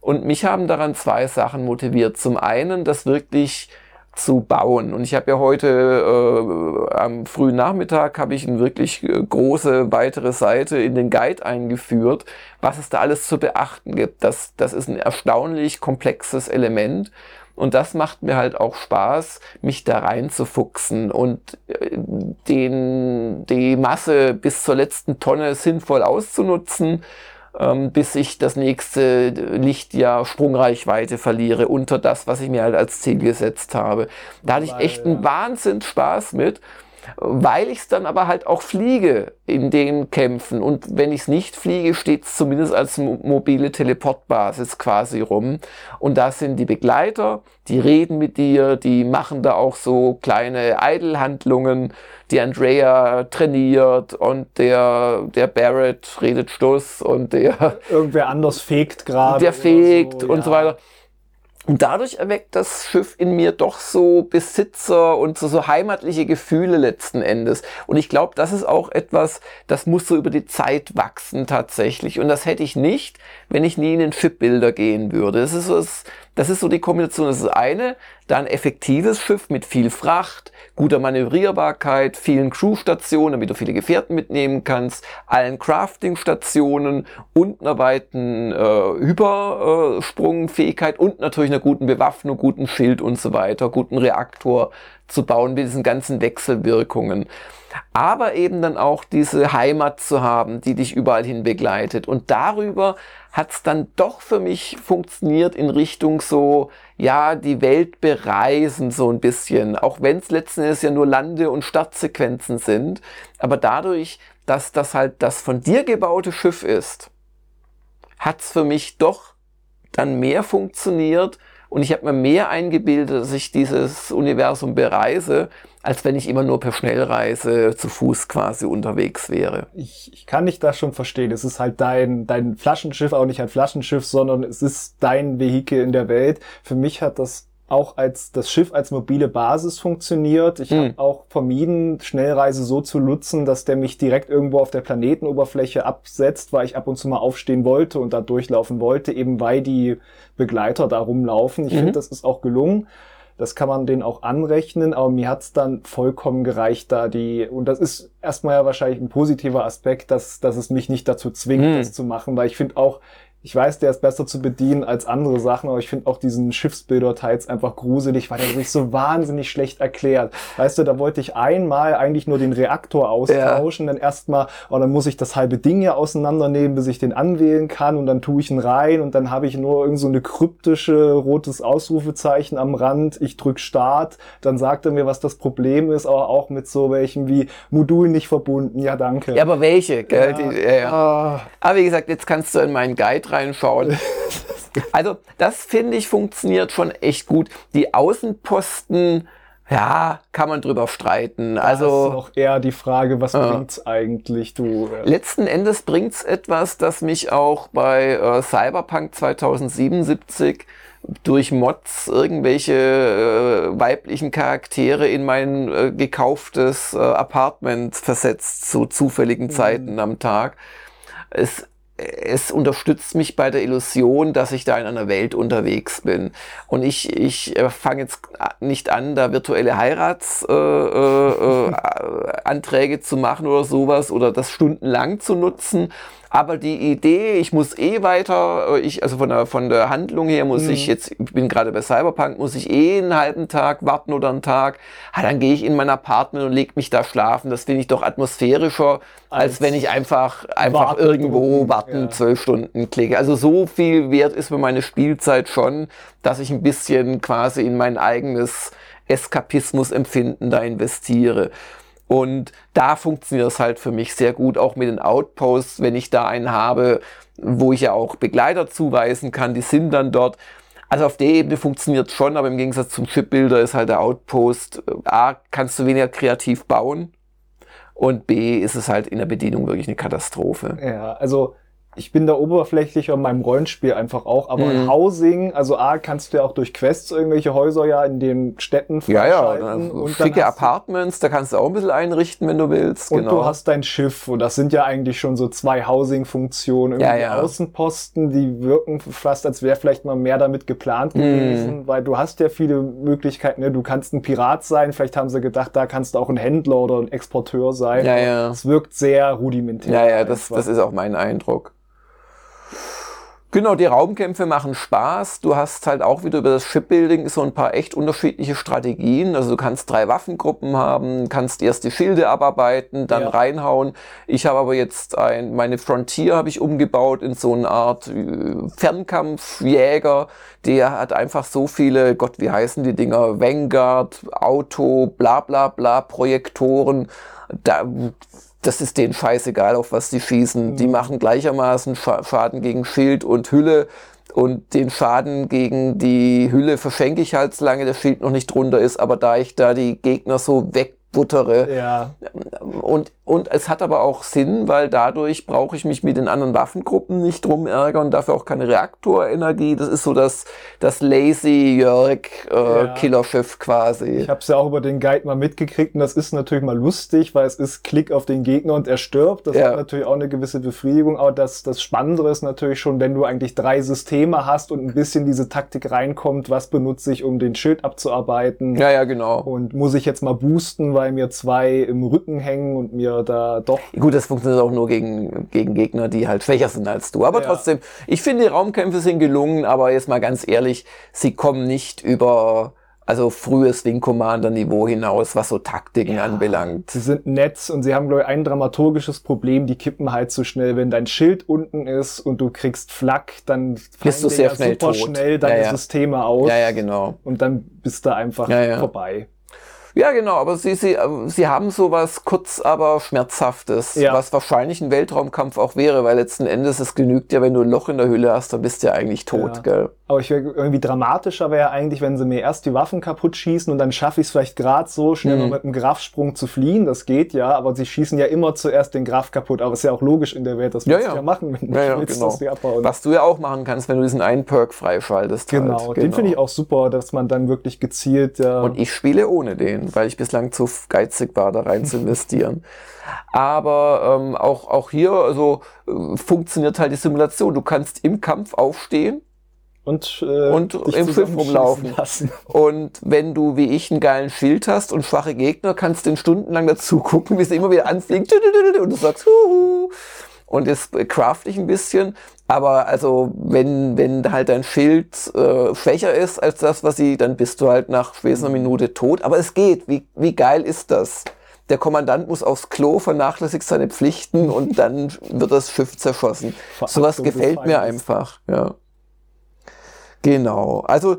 Und mich haben daran zwei Sachen motiviert. Zum einen, dass wirklich zu bauen. Und ich habe ja heute äh, am frühen Nachmittag habe ich eine wirklich äh, große weitere Seite in den Guide eingeführt, was es da alles zu beachten gibt. Das, das ist ein erstaunlich komplexes Element. Und das macht mir halt auch Spaß, mich da reinzufuchsen und äh, den, die Masse bis zur letzten Tonne sinnvoll auszunutzen ähm, bis ich das nächste Lichtjahr Sprungreichweite verliere unter das, was ich mir halt als Ziel gesetzt habe. Da hatte ich echt einen Wahnsinn Spaß mit weil ich es dann aber halt auch fliege in den Kämpfen. Und wenn ich es nicht fliege, steht es zumindest als mobile Teleportbasis quasi rum. Und da sind die Begleiter, die reden mit dir, die machen da auch so kleine Idle-Handlungen. Die Andrea trainiert und der, der Barrett redet Stuss und der... Irgendwer anders fegt gerade. Der fegt so, und ja. so weiter. Und dadurch erweckt das Schiff in mir doch so Besitzer und so, so heimatliche Gefühle letzten Endes. Und ich glaube, das ist auch etwas, das muss so über die Zeit wachsen tatsächlich. Und das hätte ich nicht, wenn ich nie in den Shipbuilder gehen würde. Das ist so, das, das ist so die Kombination. Das ist eine, dann effektives Schiff mit viel Fracht, guter Manövrierbarkeit, vielen Crewstationen, damit du viele Gefährten mitnehmen kannst, allen Crafting-Stationen und einer weiten äh, Übersprungfähigkeit und natürlich einer guten Bewaffnung, guten Schild und so weiter, guten Reaktor aufzubauen mit diesen ganzen Wechselwirkungen. Aber eben dann auch diese Heimat zu haben, die dich überall hin begleitet. Und darüber hat es dann doch für mich funktioniert in Richtung so, ja, die Welt bereisen so ein bisschen. Auch wenn es letzten Endes ja nur Lande- und Startsequenzen sind. Aber dadurch, dass das halt das von dir gebaute Schiff ist, hat es für mich doch dann mehr funktioniert und ich habe mir mehr eingebildet, dass ich dieses Universum bereise, als wenn ich immer nur per Schnellreise zu Fuß quasi unterwegs wäre. Ich, ich kann dich da schon verstehen. Es ist halt dein, dein Flaschenschiff, auch nicht ein Flaschenschiff, sondern es ist dein Vehikel in der Welt. Für mich hat das auch als das Schiff als mobile Basis funktioniert. Ich mhm. habe auch vermieden, Schnellreise so zu nutzen, dass der mich direkt irgendwo auf der Planetenoberfläche absetzt, weil ich ab und zu mal aufstehen wollte und da durchlaufen wollte, eben weil die Begleiter da rumlaufen. Ich mhm. finde, das ist auch gelungen. Das kann man denen auch anrechnen, aber mir hat's dann vollkommen gereicht, da die, und das ist erstmal ja wahrscheinlich ein positiver Aspekt, dass, dass es mich nicht dazu zwingt, mhm. das zu machen, weil ich finde auch, ich weiß, der ist besser zu bedienen als andere Sachen, aber ich finde auch diesen Schiffsbilder-Teils einfach gruselig, weil der sich so wahnsinnig schlecht erklärt. Weißt du, da wollte ich einmal eigentlich nur den Reaktor austauschen, ja. dann erstmal, und oh, dann muss ich das halbe Ding ja auseinandernehmen, bis ich den anwählen kann und dann tue ich ihn rein und dann habe ich nur irgend so eine kryptische rotes Ausrufezeichen am Rand. Ich drück Start, dann sagt er mir, was das Problem ist, aber auch mit so welchen wie Modul nicht verbunden. Ja, danke. Ja, aber welche? Gell? Ja. Die, ja, ja. Ah. Aber wie gesagt, jetzt kannst du in meinen Guide reinschauen. Also das finde ich funktioniert schon echt gut. Die Außenposten, ja, kann man drüber streiten. Da also ist noch eher die Frage, was äh, bringt's eigentlich, du? Letzten Endes bringt's etwas, das mich auch bei äh, Cyberpunk 2077 durch Mods irgendwelche äh, weiblichen Charaktere in mein äh, gekauftes äh, Apartment versetzt zu zufälligen mhm. Zeiten mhm. am Tag. Es es unterstützt mich bei der Illusion, dass ich da in einer Welt unterwegs bin. Und ich, ich äh, fange jetzt nicht an, da virtuelle Heiratsanträge äh, äh, zu machen oder sowas oder das stundenlang zu nutzen, aber die Idee, ich muss eh weiter, äh, ich, also von der, von der Handlung her muss mhm. ich jetzt, ich bin gerade bei Cyberpunk, muss ich eh einen halben Tag warten oder einen Tag. Ah, dann gehe ich in mein Apartment und leg mich da schlafen. Das finde ich doch atmosphärischer, als, als wenn ich einfach, einfach warten, irgendwo warten, zwölf ja. Stunden klicke. Also so viel wert ist mir meine Spielzeit schon, dass ich ein bisschen quasi in mein eigenes Eskapismus-Empfinden da investiere. Und da funktioniert es halt für mich sehr gut, auch mit den Outposts, wenn ich da einen habe, wo ich ja auch Begleiter zuweisen kann, die sind dann dort. Also auf der Ebene funktioniert schon, aber im Gegensatz zum Chipbuilder ist halt der Outpost, äh, A, kannst du weniger kreativ bauen und B, ist es halt in der Bedienung wirklich eine Katastrophe. Ja, also ich bin da oberflächlich an meinem Rollenspiel einfach auch, aber mhm. Housing, also A, kannst du ja auch durch Quests irgendwelche Häuser ja in den Städten freischalten. Ja, ja, schicke Apartments, da kannst du auch ein bisschen einrichten, wenn du willst. Und genau. du hast dein Schiff und das sind ja eigentlich schon so zwei Housing-Funktionen. Ja, ja. Außenposten, die wirken fast, als wäre vielleicht mal mehr damit geplant mhm. gewesen, weil du hast ja viele Möglichkeiten, ne? du kannst ein Pirat sein, vielleicht haben sie gedacht, da kannst du auch ein Händler oder ein Exporteur sein. Ja, ja. Es wirkt sehr rudimentär. Ja, ja, das, das ist auch mein Eindruck. Genau, die Raumkämpfe machen Spaß. Du hast halt auch wieder über das Shipbuilding so ein paar echt unterschiedliche Strategien. Also du kannst drei Waffengruppen haben, kannst erst die Schilde abarbeiten, dann ja. reinhauen. Ich habe aber jetzt ein, meine Frontier habe ich umgebaut in so eine Art äh, Fernkampfjäger. Der hat einfach so viele, Gott, wie heißen die Dinger? Vanguard, Auto, bla bla bla, Projektoren. Da das ist denen scheißegal, auf was die schießen. Mhm. Die machen gleichermaßen Schaden gegen Schild und Hülle. Und den Schaden gegen die Hülle verschenke ich halt, solange der Schild noch nicht drunter ist. Aber da ich da die Gegner so wegbuttere. Ja. Und und es hat aber auch Sinn, weil dadurch brauche ich mich mit den anderen Waffengruppen nicht drum ärgern, dafür auch keine Reaktorenergie. Das ist so das, das lazy Jörg äh, ja. Killerschiff quasi. Ich habe es ja auch über den Guide mal mitgekriegt und das ist natürlich mal lustig, weil es ist Klick auf den Gegner und er stirbt. Das ja. hat natürlich auch eine gewisse Befriedigung, aber das, das Spannendere ist natürlich schon, wenn du eigentlich drei Systeme hast und ein bisschen diese Taktik reinkommt, was benutze ich, um den Schild abzuarbeiten. Ja, ja, genau. Und muss ich jetzt mal boosten, weil mir zwei im Rücken hängen und mir da doch. Gut, das funktioniert auch nur gegen, gegen Gegner, die halt schwächer sind als du. Aber ja. trotzdem, ich finde, die Raumkämpfe sind gelungen, aber jetzt mal ganz ehrlich, sie kommen nicht über also frühes Wing Commander Niveau hinaus, was so Taktiken ja, anbelangt. Sie sind nett und sie haben glaube ich ein dramaturgisches Problem, die kippen halt so schnell, wenn dein Schild unten ist und du kriegst Flak, dann bist du sehr ja schnell super tot. schnell deine ja. Systeme aus. Ja, ja, genau. Und dann bist du einfach vorbei. Ja, genau, aber sie, sie, sie haben sowas kurz, aber schmerzhaftes, ja. was wahrscheinlich ein Weltraumkampf auch wäre, weil letzten Endes es genügt ja, wenn du ein Loch in der Hülle hast, dann bist du ja eigentlich tot, ja. gell? Aber ich wäre irgendwie dramatischer wäre eigentlich, wenn sie mir erst die Waffen kaputt schießen und dann schaffe ich es vielleicht gerade so schnell mhm. mit einem Grafsprung zu fliehen. Das geht ja, aber sie schießen ja immer zuerst den Graf kaputt. Aber es ist ja auch logisch in der Welt, das ja, ja. ja machen, wenn ja, ja, willst, genau. dass die abhauen. Was du ja auch machen kannst, wenn du diesen einen Perk freischaltest. Genau, halt. genau. den finde ich auch super, dass man dann wirklich gezielt. Ja und ich spiele ohne den, weil ich bislang zu geizig war, da rein zu investieren. Aber ähm, auch, auch hier also, äh, funktioniert halt die Simulation. Du kannst im Kampf aufstehen und, äh, und im Schiff rumlaufen. Lassen. Und wenn du wie ich einen geilen Schild hast und schwache Gegner, kannst du den stundenlang dazu gucken, wie sie immer wieder anfliegen und du sagst, Huhu. Und jetzt craft ich ein bisschen. Aber also wenn, wenn halt dein Schild äh, schwächer ist als das, was sie, dann bist du halt nach spätestens einer Minute tot. Aber es geht. Wie, wie geil ist das? Der Kommandant muss aufs Klo, vernachlässigt seine Pflichten und dann wird das Schiff zerschossen. Sowas gefällt mir einfach. Ja. Genau. Also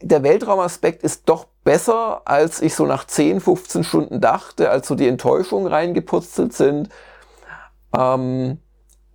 der Weltraumaspekt ist doch besser, als ich so nach 10, 15 Stunden dachte, als so die Enttäuschungen reingeputzelt sind. Ähm,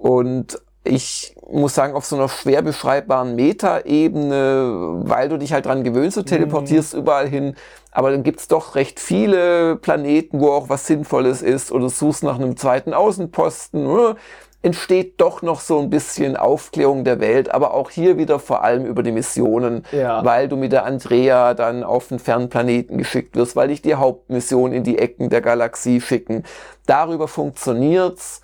und ich muss sagen, auf so einer schwer beschreibbaren Metaebene, weil du dich halt dran gewöhnst, du teleportierst mhm. überall hin, aber dann gibt's doch recht viele Planeten, wo auch was Sinnvolles ist oder suchst nach einem zweiten Außenposten. Oder? entsteht doch noch so ein bisschen Aufklärung der Welt, aber auch hier wieder vor allem über die Missionen, ja. weil du mit der Andrea dann auf einen fernen Planeten geschickt wirst, weil dich die Hauptmission in die Ecken der Galaxie schicken. Darüber funktioniert's,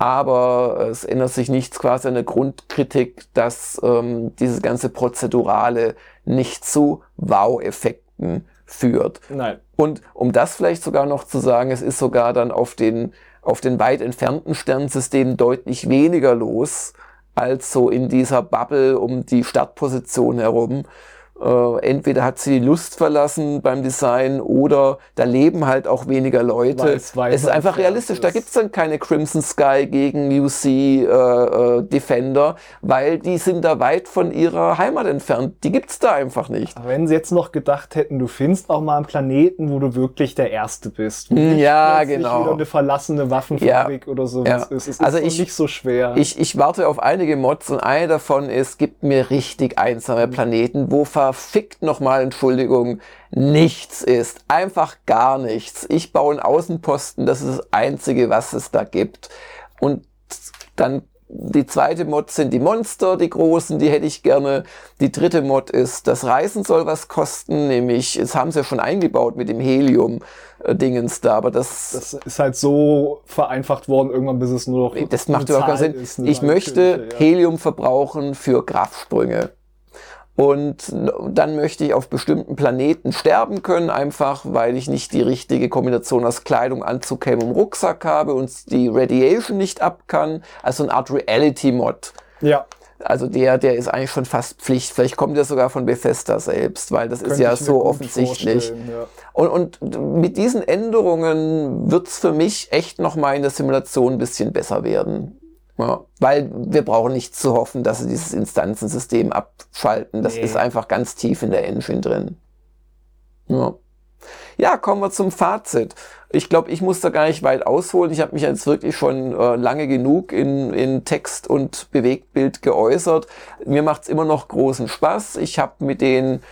aber es ändert sich nichts quasi an der Grundkritik, dass ähm, diese ganze Prozedurale nicht zu Wow-Effekten führt. Nein. Und um das vielleicht sogar noch zu sagen, es ist sogar dann auf den auf den weit entfernten Sternsystemen deutlich weniger los als so in dieser Bubble um die Startposition herum. Äh, entweder hat sie die Lust verlassen beim Design oder da leben halt auch weniger Leute. Weiß, weiß, es ist einfach realistisch. Ist. Da gibt's dann keine Crimson Sky gegen UC äh, äh, Defender, weil die sind da weit von ihrer Heimat entfernt. Die gibt's da einfach nicht. Aber wenn sie jetzt noch gedacht hätten, du findest auch mal einen Planeten, wo du wirklich der Erste bist. Hm, ja, genau. Wieder eine verlassene Waffenfabrik ja. oder so. Ja. Es ist also ich, nicht so schwer. Ich, ich warte auf einige Mods und eine davon ist, gibt mir richtig einsame Planeten, wo ver verfickt nochmal, Entschuldigung, nichts ist. Einfach gar nichts. Ich baue einen Außenposten, das ist das Einzige, was es da gibt. Und dann die zweite Mod sind die Monster, die großen, die hätte ich gerne. Die dritte Mod ist, das Reisen soll was kosten, nämlich, das haben sie ja schon eingebaut mit dem Helium-Dingens da, aber das... Das ist halt so vereinfacht worden irgendwann, bis es nur noch... Das macht überhaupt keinen Sinn. Ist, ich möchte. Helium verbrauchen für Kraftsprünge. Und dann möchte ich auf bestimmten Planeten sterben können, einfach weil ich nicht die richtige Kombination aus Kleidung, Anzug, Helm und Rucksack habe und die Radiation nicht ab kann. Also eine Art Reality-Mod. Ja. Also der, der ist eigentlich schon fast Pflicht. Vielleicht kommt der sogar von Bethesda selbst, weil das Könnte ist ja so offensichtlich. Ja. Und, und mit diesen Änderungen wird's für mich echt nochmal in der Simulation ein bisschen besser werden. Ja, weil wir brauchen nicht zu hoffen, dass sie dieses Instanzensystem abschalten. Das nee. ist einfach ganz tief in der Engine drin. Ja. ja, kommen wir zum Fazit. Ich glaube, ich muss da gar nicht weit ausholen. Ich habe mich jetzt wirklich schon äh, lange genug in, in Text und Bewegtbild geäußert. Mir macht's immer noch großen Spaß. Ich habe mit den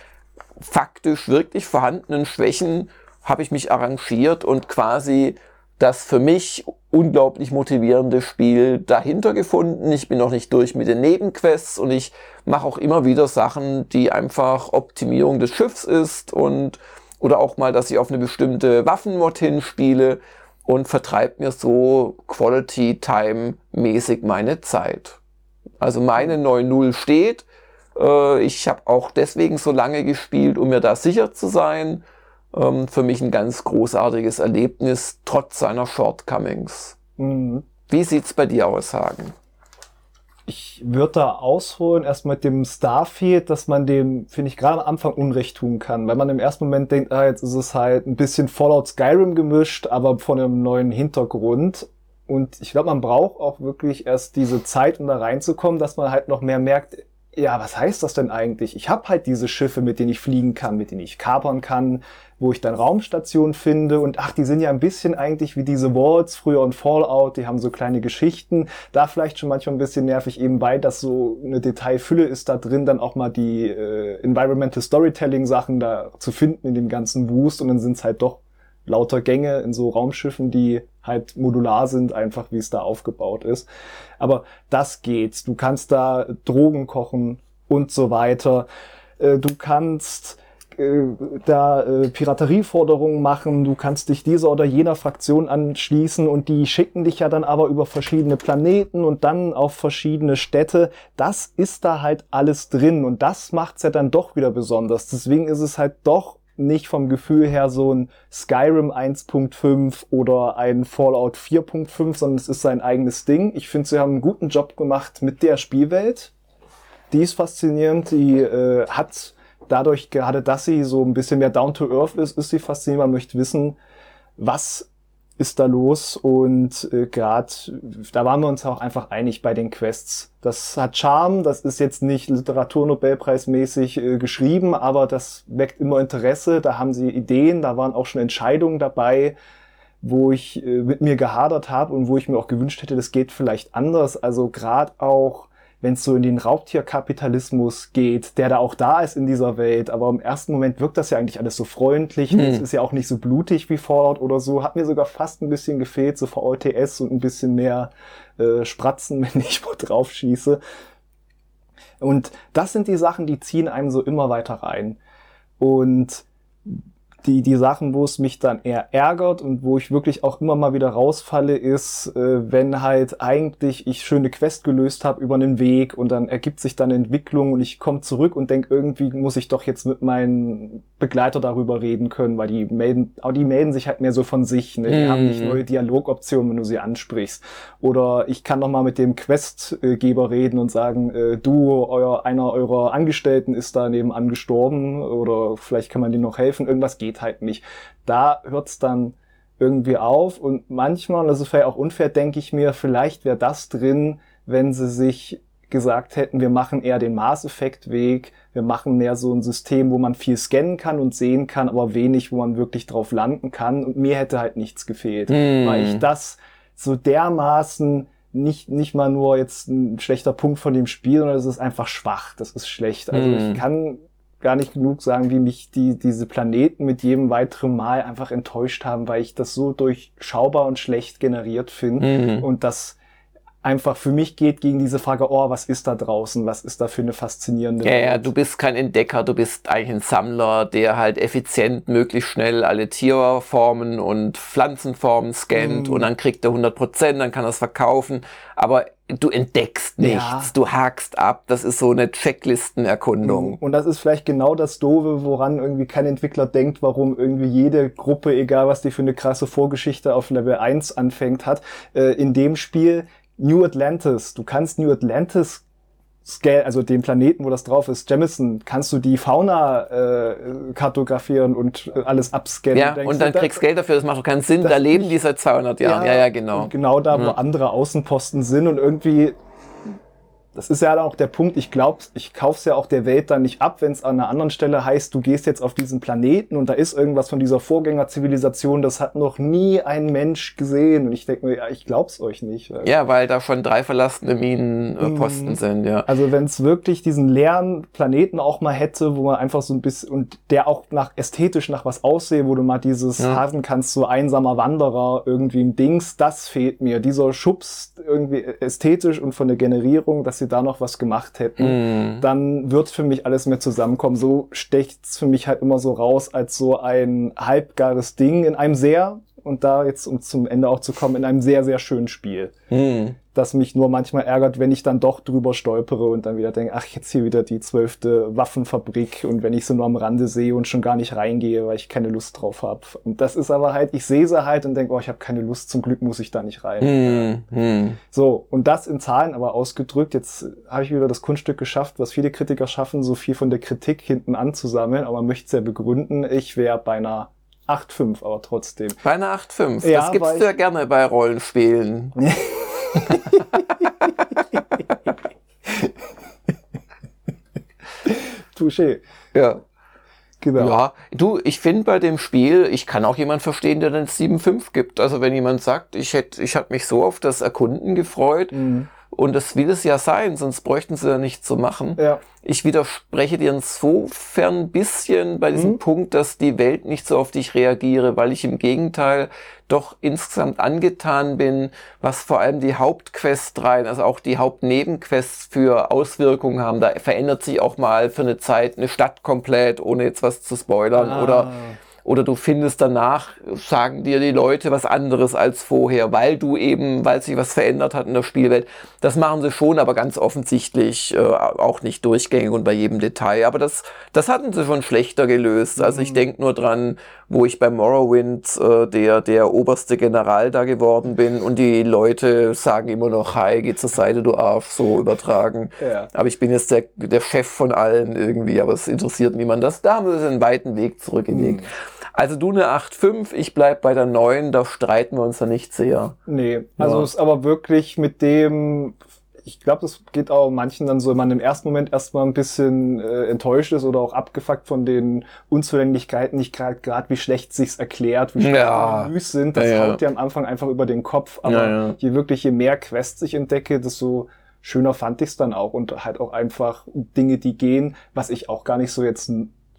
faktisch wirklich vorhandenen Schwächen habe ich mich arrangiert und quasi das für mich unglaublich motivierende Spiel dahinter gefunden. Ich bin noch nicht durch mit den Nebenquests und ich mache auch immer wieder Sachen, die einfach Optimierung des Schiffs ist und oder auch mal, dass ich auf eine bestimmte Waffenmod hinspiele und vertreibt mir so Quality Time mäßig meine Zeit. Also meine 9.0 steht. Äh, ich habe auch deswegen so lange gespielt, um mir da sicher zu sein ähm, für mich ein ganz großartiges Erlebnis, trotz seiner Shortcomings. Mhm. Wie sieht's bei dir aus, Hagen? ich würde da ausholen, erst mit dem Starfield, dass man dem, finde ich, gerade am Anfang Unrecht tun kann. Weil man im ersten Moment denkt, ah, jetzt ist es halt ein bisschen Fallout Skyrim gemischt, aber von einem neuen Hintergrund. Und ich glaube, man braucht auch wirklich erst diese Zeit, um da reinzukommen, dass man halt noch mehr merkt, ja, was heißt das denn eigentlich? Ich habe halt diese Schiffe, mit denen ich fliegen kann, mit denen ich kapern kann, wo ich dann Raumstationen finde. Und ach, die sind ja ein bisschen eigentlich wie diese Walls früher und Fallout, die haben so kleine Geschichten, da vielleicht schon manchmal ein bisschen nervig eben bei, dass so eine Detailfülle ist da drin, dann auch mal die äh, Environmental Storytelling Sachen da zu finden in dem ganzen Boost und dann sind es halt doch lauter Gänge in so Raumschiffen, die halt modular sind, einfach wie es da aufgebaut ist. Aber das geht. Du kannst da Drogen kochen und so weiter. Äh, du kannst äh, da äh, Piraterieforderungen machen, du kannst dich dieser oder jener Fraktion anschließen und die schicken dich ja dann aber über verschiedene Planeten und dann auf verschiedene Städte. Das ist da halt alles drin und das macht's ja dann doch wieder besonders. Deswegen ist es halt doch nicht vom Gefühl her so ein Skyrim 1.5 oder ein Fallout 4.5, sondern es ist sein eigenes Ding. Ich finde, sie haben einen guten Job gemacht mit der Spielwelt. Die ist faszinierend, die äh, hat dadurch, gerade dass sie so ein bisschen mehr down to earth ist, ist sie faszinierend. Man möchte wissen, was ist da los und äh, gerade da waren wir uns auch einfach einig bei den Quests. Das hat Charme, das ist jetzt nicht Literaturnobelpreismäßig äh, geschrieben, aber das weckt immer Interesse, da haben sie Ideen, da waren auch schon Entscheidungen dabei, wo ich äh, mit mir gehadert habe und wo ich mir auch gewünscht hätte, das geht vielleicht anders. Also gerade auch wenn es so in den Raubtierkapitalismus geht, der da auch da ist in dieser Welt, aber im ersten Moment wirkt das ja eigentlich alles so freundlich, hm. es ist ja auch nicht so blutig wie Fallout oder so, hat mir sogar fast ein bisschen gefehlt, so VLTS und ein bisschen mehr äh, Spratzen, wenn ich wo drauf schieße. Und das sind die Sachen, die ziehen einem so immer weiter rein. Und die, die Sachen, wo es mich dann eher ärgert und wo ich wirklich auch immer mal wieder rausfalle, ist, äh, wenn halt eigentlich ich schöne Quest gelöst habe über einen Weg und dann ergibt sich dann Entwicklung und ich komme zurück und denk irgendwie muss ich doch jetzt mit meinen Begleiter darüber reden können, weil die melden, aber die melden sich halt mehr so von sich, ne? die mm. haben nicht mhm. neue Dialogoptionen, wenn du sie ansprichst. Oder ich kann noch mal mit dem Questgeber reden und sagen, äh, du, euer, einer eurer Angestellten ist da nebenan gestorben oder vielleicht kann man dir noch helfen, irgendwas geht geht halt nicht. Da hört's dann irgendwie auf und manchmal, und das ist vielleicht auch unfair, denke ich mir, vielleicht wäre das drin, wenn sie sich gesagt hätten, wir machen eher den Maßeffektweg, wir machen mehr so ein System, wo man viel scannen kann und sehen kann, aber wenig, wo man wirklich drauf landen kann. Und mir hätte halt nichts gefehlt, mm. weil ich das so dermaßen nicht, nicht mal nur jetzt ein schlechter Punkt von dem Spiel, sondern es ist einfach schwach, das ist schlecht. Also mm. ich kann gar nicht genug sagen, wie mich die, diese Planeten mit jedem weiteren Mal einfach enttäuscht haben, weil ich das so durchschaubar und schlecht generiert finde mhm. und das einfach für mich geht gegen diese Frage, oh, was ist da draußen? Was ist da für eine faszinierende Ja, Welt? ja, du bist kein Entdecker, du bist eigentlich ein Sammler, der halt effizient, möglichst schnell alle Tierformen und Pflanzenformen scannt mm. und dann kriegt er 100 Prozent, dann kann er es verkaufen. Aber du entdeckst nichts, ja. du hakst ab. Das ist so eine Checklistenerkundung. Mhm. Und das ist vielleicht genau das Dove, woran irgendwie kein Entwickler denkt, warum irgendwie jede Gruppe, egal was die für eine krasse Vorgeschichte auf Level 1 anfängt hat, äh, in dem Spiel New Atlantis. Du kannst New Atlantis Scale, also den Planeten, wo das drauf ist, Jemison, kannst du die Fauna äh, kartografieren und äh, alles abscannen. Ja, und, und dann kriegst du Geld dafür, das macht doch keinen Sinn, da leben die seit 200 Jahren. Ja, ja, ja genau. Genau da, wo ja. andere Außenposten sind und irgendwie das ist ja auch der Punkt, ich glaube, ich kauf's ja auch der Welt dann nicht ab, wenn es an einer anderen Stelle heißt, du gehst jetzt auf diesen Planeten und da ist irgendwas von dieser Vorgängerzivilisation, das hat noch nie ein Mensch gesehen. Und ich denke mir, ja, ich glaub's euch nicht. Ja, weil da schon drei verlassene Minenposten mhm. sind, ja. Also wenn es wirklich diesen leeren Planeten auch mal hätte, wo man einfach so ein bisschen, und der auch nach ästhetisch nach was aussehe, wo du mal dieses ja. haben kannst, so einsamer Wanderer irgendwie im Dings, das fehlt mir. Dieser Schubs irgendwie ästhetisch und von der Generierung, dass sie da noch was gemacht hätten, mm. dann wird für mich alles mehr zusammenkommen. So stecht's für mich halt immer so raus als so ein halbgares Ding in einem sehr und da jetzt, um zum Ende auch zu kommen, in einem sehr, sehr schönen Spiel. Hm. Das mich nur manchmal ärgert, wenn ich dann doch drüber stolpere und dann wieder denke, ach, jetzt hier wieder die zwölfte Waffenfabrik und wenn ich sie nur am Rande sehe und schon gar nicht reingehe, weil ich keine Lust drauf habe. Und das ist aber halt, ich sehe sie halt und denke, oh, ich habe keine Lust, zum Glück muss ich da nicht rein. Hm. Hm. So, und das in Zahlen aber ausgedrückt, jetzt habe ich wieder das Kunststück geschafft, was viele Kritiker schaffen, so viel von der Kritik hinten anzusammeln, aber möchte es ja begründen. Ich wäre beinahe 8,5, aber trotzdem. Bei einer 8,5. Ja, das du ja gerne bei Rollenspielen. Touché. Ja. Genau. Ja, du, ich finde bei dem Spiel, ich kann auch jemand verstehen, der dann 7,5 gibt. Also wenn jemand sagt, ich hätte, ich hatte mich so auf das Erkunden gefreut, mhm. Und das will es ja sein, sonst bräuchten sie ja nicht zu machen. Ja. Ich widerspreche dir insofern ein bisschen bei diesem mhm. Punkt, dass die Welt nicht so auf dich reagiere, weil ich im Gegenteil doch insgesamt angetan bin, was vor allem die Hauptquest rein, also auch die Hauptnebenquests für Auswirkungen haben. Da verändert sich auch mal für eine Zeit eine Stadt komplett, ohne jetzt was zu spoilern ah. oder oder du findest danach, sagen dir die Leute was anderes als vorher, weil du eben, weil sich was verändert hat in der Spielwelt. Das machen sie schon, aber ganz offensichtlich äh, auch nicht durchgängig und bei jedem Detail. Aber das, das hatten sie schon schlechter gelöst. Also ich mhm. denke nur dran, wo ich bei Morrowind äh, der, der oberste General da geworden bin und die Leute sagen immer noch, hi, geh zur Seite, du Arsch, so übertragen. Ja. Aber ich bin jetzt der, der Chef von allen irgendwie, aber es interessiert niemand das. Da haben sie einen weiten Weg zurückgelegt. Mhm. Also du eine 8,5, ich bleib bei der 9, da streiten wir uns ja nicht sehr. Nee, also ja. ist aber wirklich mit dem, ich glaube, das geht auch manchen dann so, wenn man im ersten Moment erstmal ein bisschen äh, enttäuscht ist oder auch abgefuckt von den Unzulänglichkeiten, nicht gerade wie schlecht sich's erklärt, wie ja. müß sind, das ja, haut dir am Anfang einfach über den Kopf. Aber je wirklich, je mehr Quests ich entdecke, desto schöner fand ich's dann auch und halt auch einfach Dinge, die gehen, was ich auch gar nicht so jetzt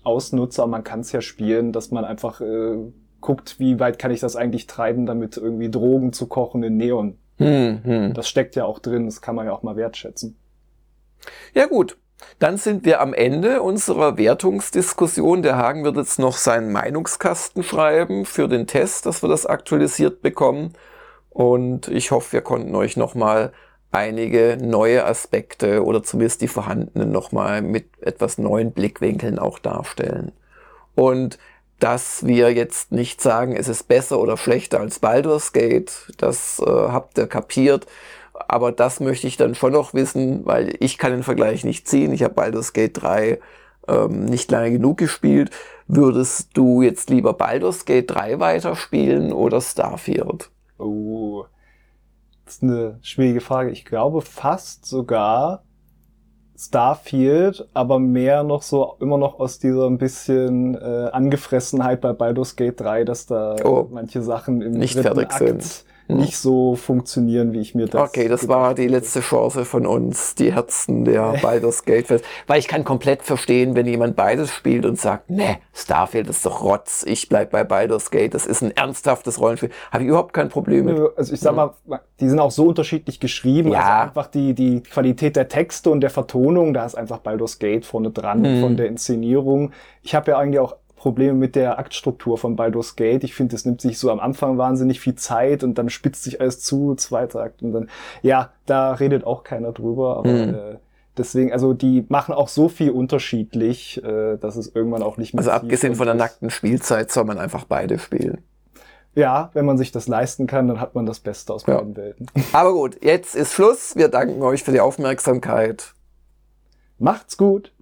ausnutze, aber man kann es ja spielen, dass man einfach äh, guckt, wie weit kann ich das eigentlich treiben, damit irgendwie Drogen zu kochen in Neon. Hm, hm. Das steckt ja auch drin, das kann man ja auch mal wertschätzen. Ja gut, dann sind wir am Ende unserer Wertungsdiskussion. Der Hagen wird jetzt noch seinen Meinungskasten schreiben für den Test, dass wir das aktualisiert bekommen. Und ich hoffe, wir konnten euch nochmal einige neue Aspekte oder zumindest die vorhandenen nochmal mit etwas neuen Blickwinkeln auch darstellen. Und dass wir jetzt nicht sagen, es ist besser oder schlechter als Baldur's Gate, das äh, habt ihr kapiert. Aber das möchte ich dann schon noch wissen, weil ich kann den Vergleich nicht ziehen. Ich habe Baldur's Gate 3 ähm, nicht lange genug gespielt. Würdest du jetzt lieber Baldur's Gate 3 weiterspielen oder Starfield? Oh, ist eine schwierige Frage. Ich glaube fast sogar Starfield, aber mehr noch so immer noch aus dieser ein bisschen äh, Angefressenheit bei Baldur's Gate 3, dass da oh, manche Sachen im nicht fertig Akt sind. Nicht so funktionieren, wie ich mir das. Okay, das war die letzte Chance von uns, die Herzen der Baldur's Gate Fest. Weil ich kann komplett verstehen, wenn jemand beides spielt und sagt, ne, Starfield ist doch Rotz, ich bleib bei Baldur's Gate, das ist ein ernsthaftes Rollenspiel. Habe ich überhaupt kein Problem mit. Also ich sag mal, die sind auch so unterschiedlich geschrieben, ja. also einfach die, die Qualität der Texte und der Vertonung, da ist einfach Baldur's Gate vorne dran, mhm. von der Inszenierung. Ich habe ja eigentlich auch Probleme mit der Aktstruktur von Baldur's Gate. Ich finde, es nimmt sich so am Anfang wahnsinnig viel Zeit und dann spitzt sich alles zu, zweiter Akt und dann, ja, da redet auch keiner drüber, aber mhm. äh, deswegen, also die machen auch so viel unterschiedlich, äh, dass es irgendwann auch nicht mehr. Also abgesehen von der nackten Spielzeit soll man einfach beide spielen. Ja, wenn man sich das leisten kann, dann hat man das Beste aus beiden ja. Welten. Aber gut, jetzt ist Schluss. Wir danken euch für die Aufmerksamkeit. Macht's gut.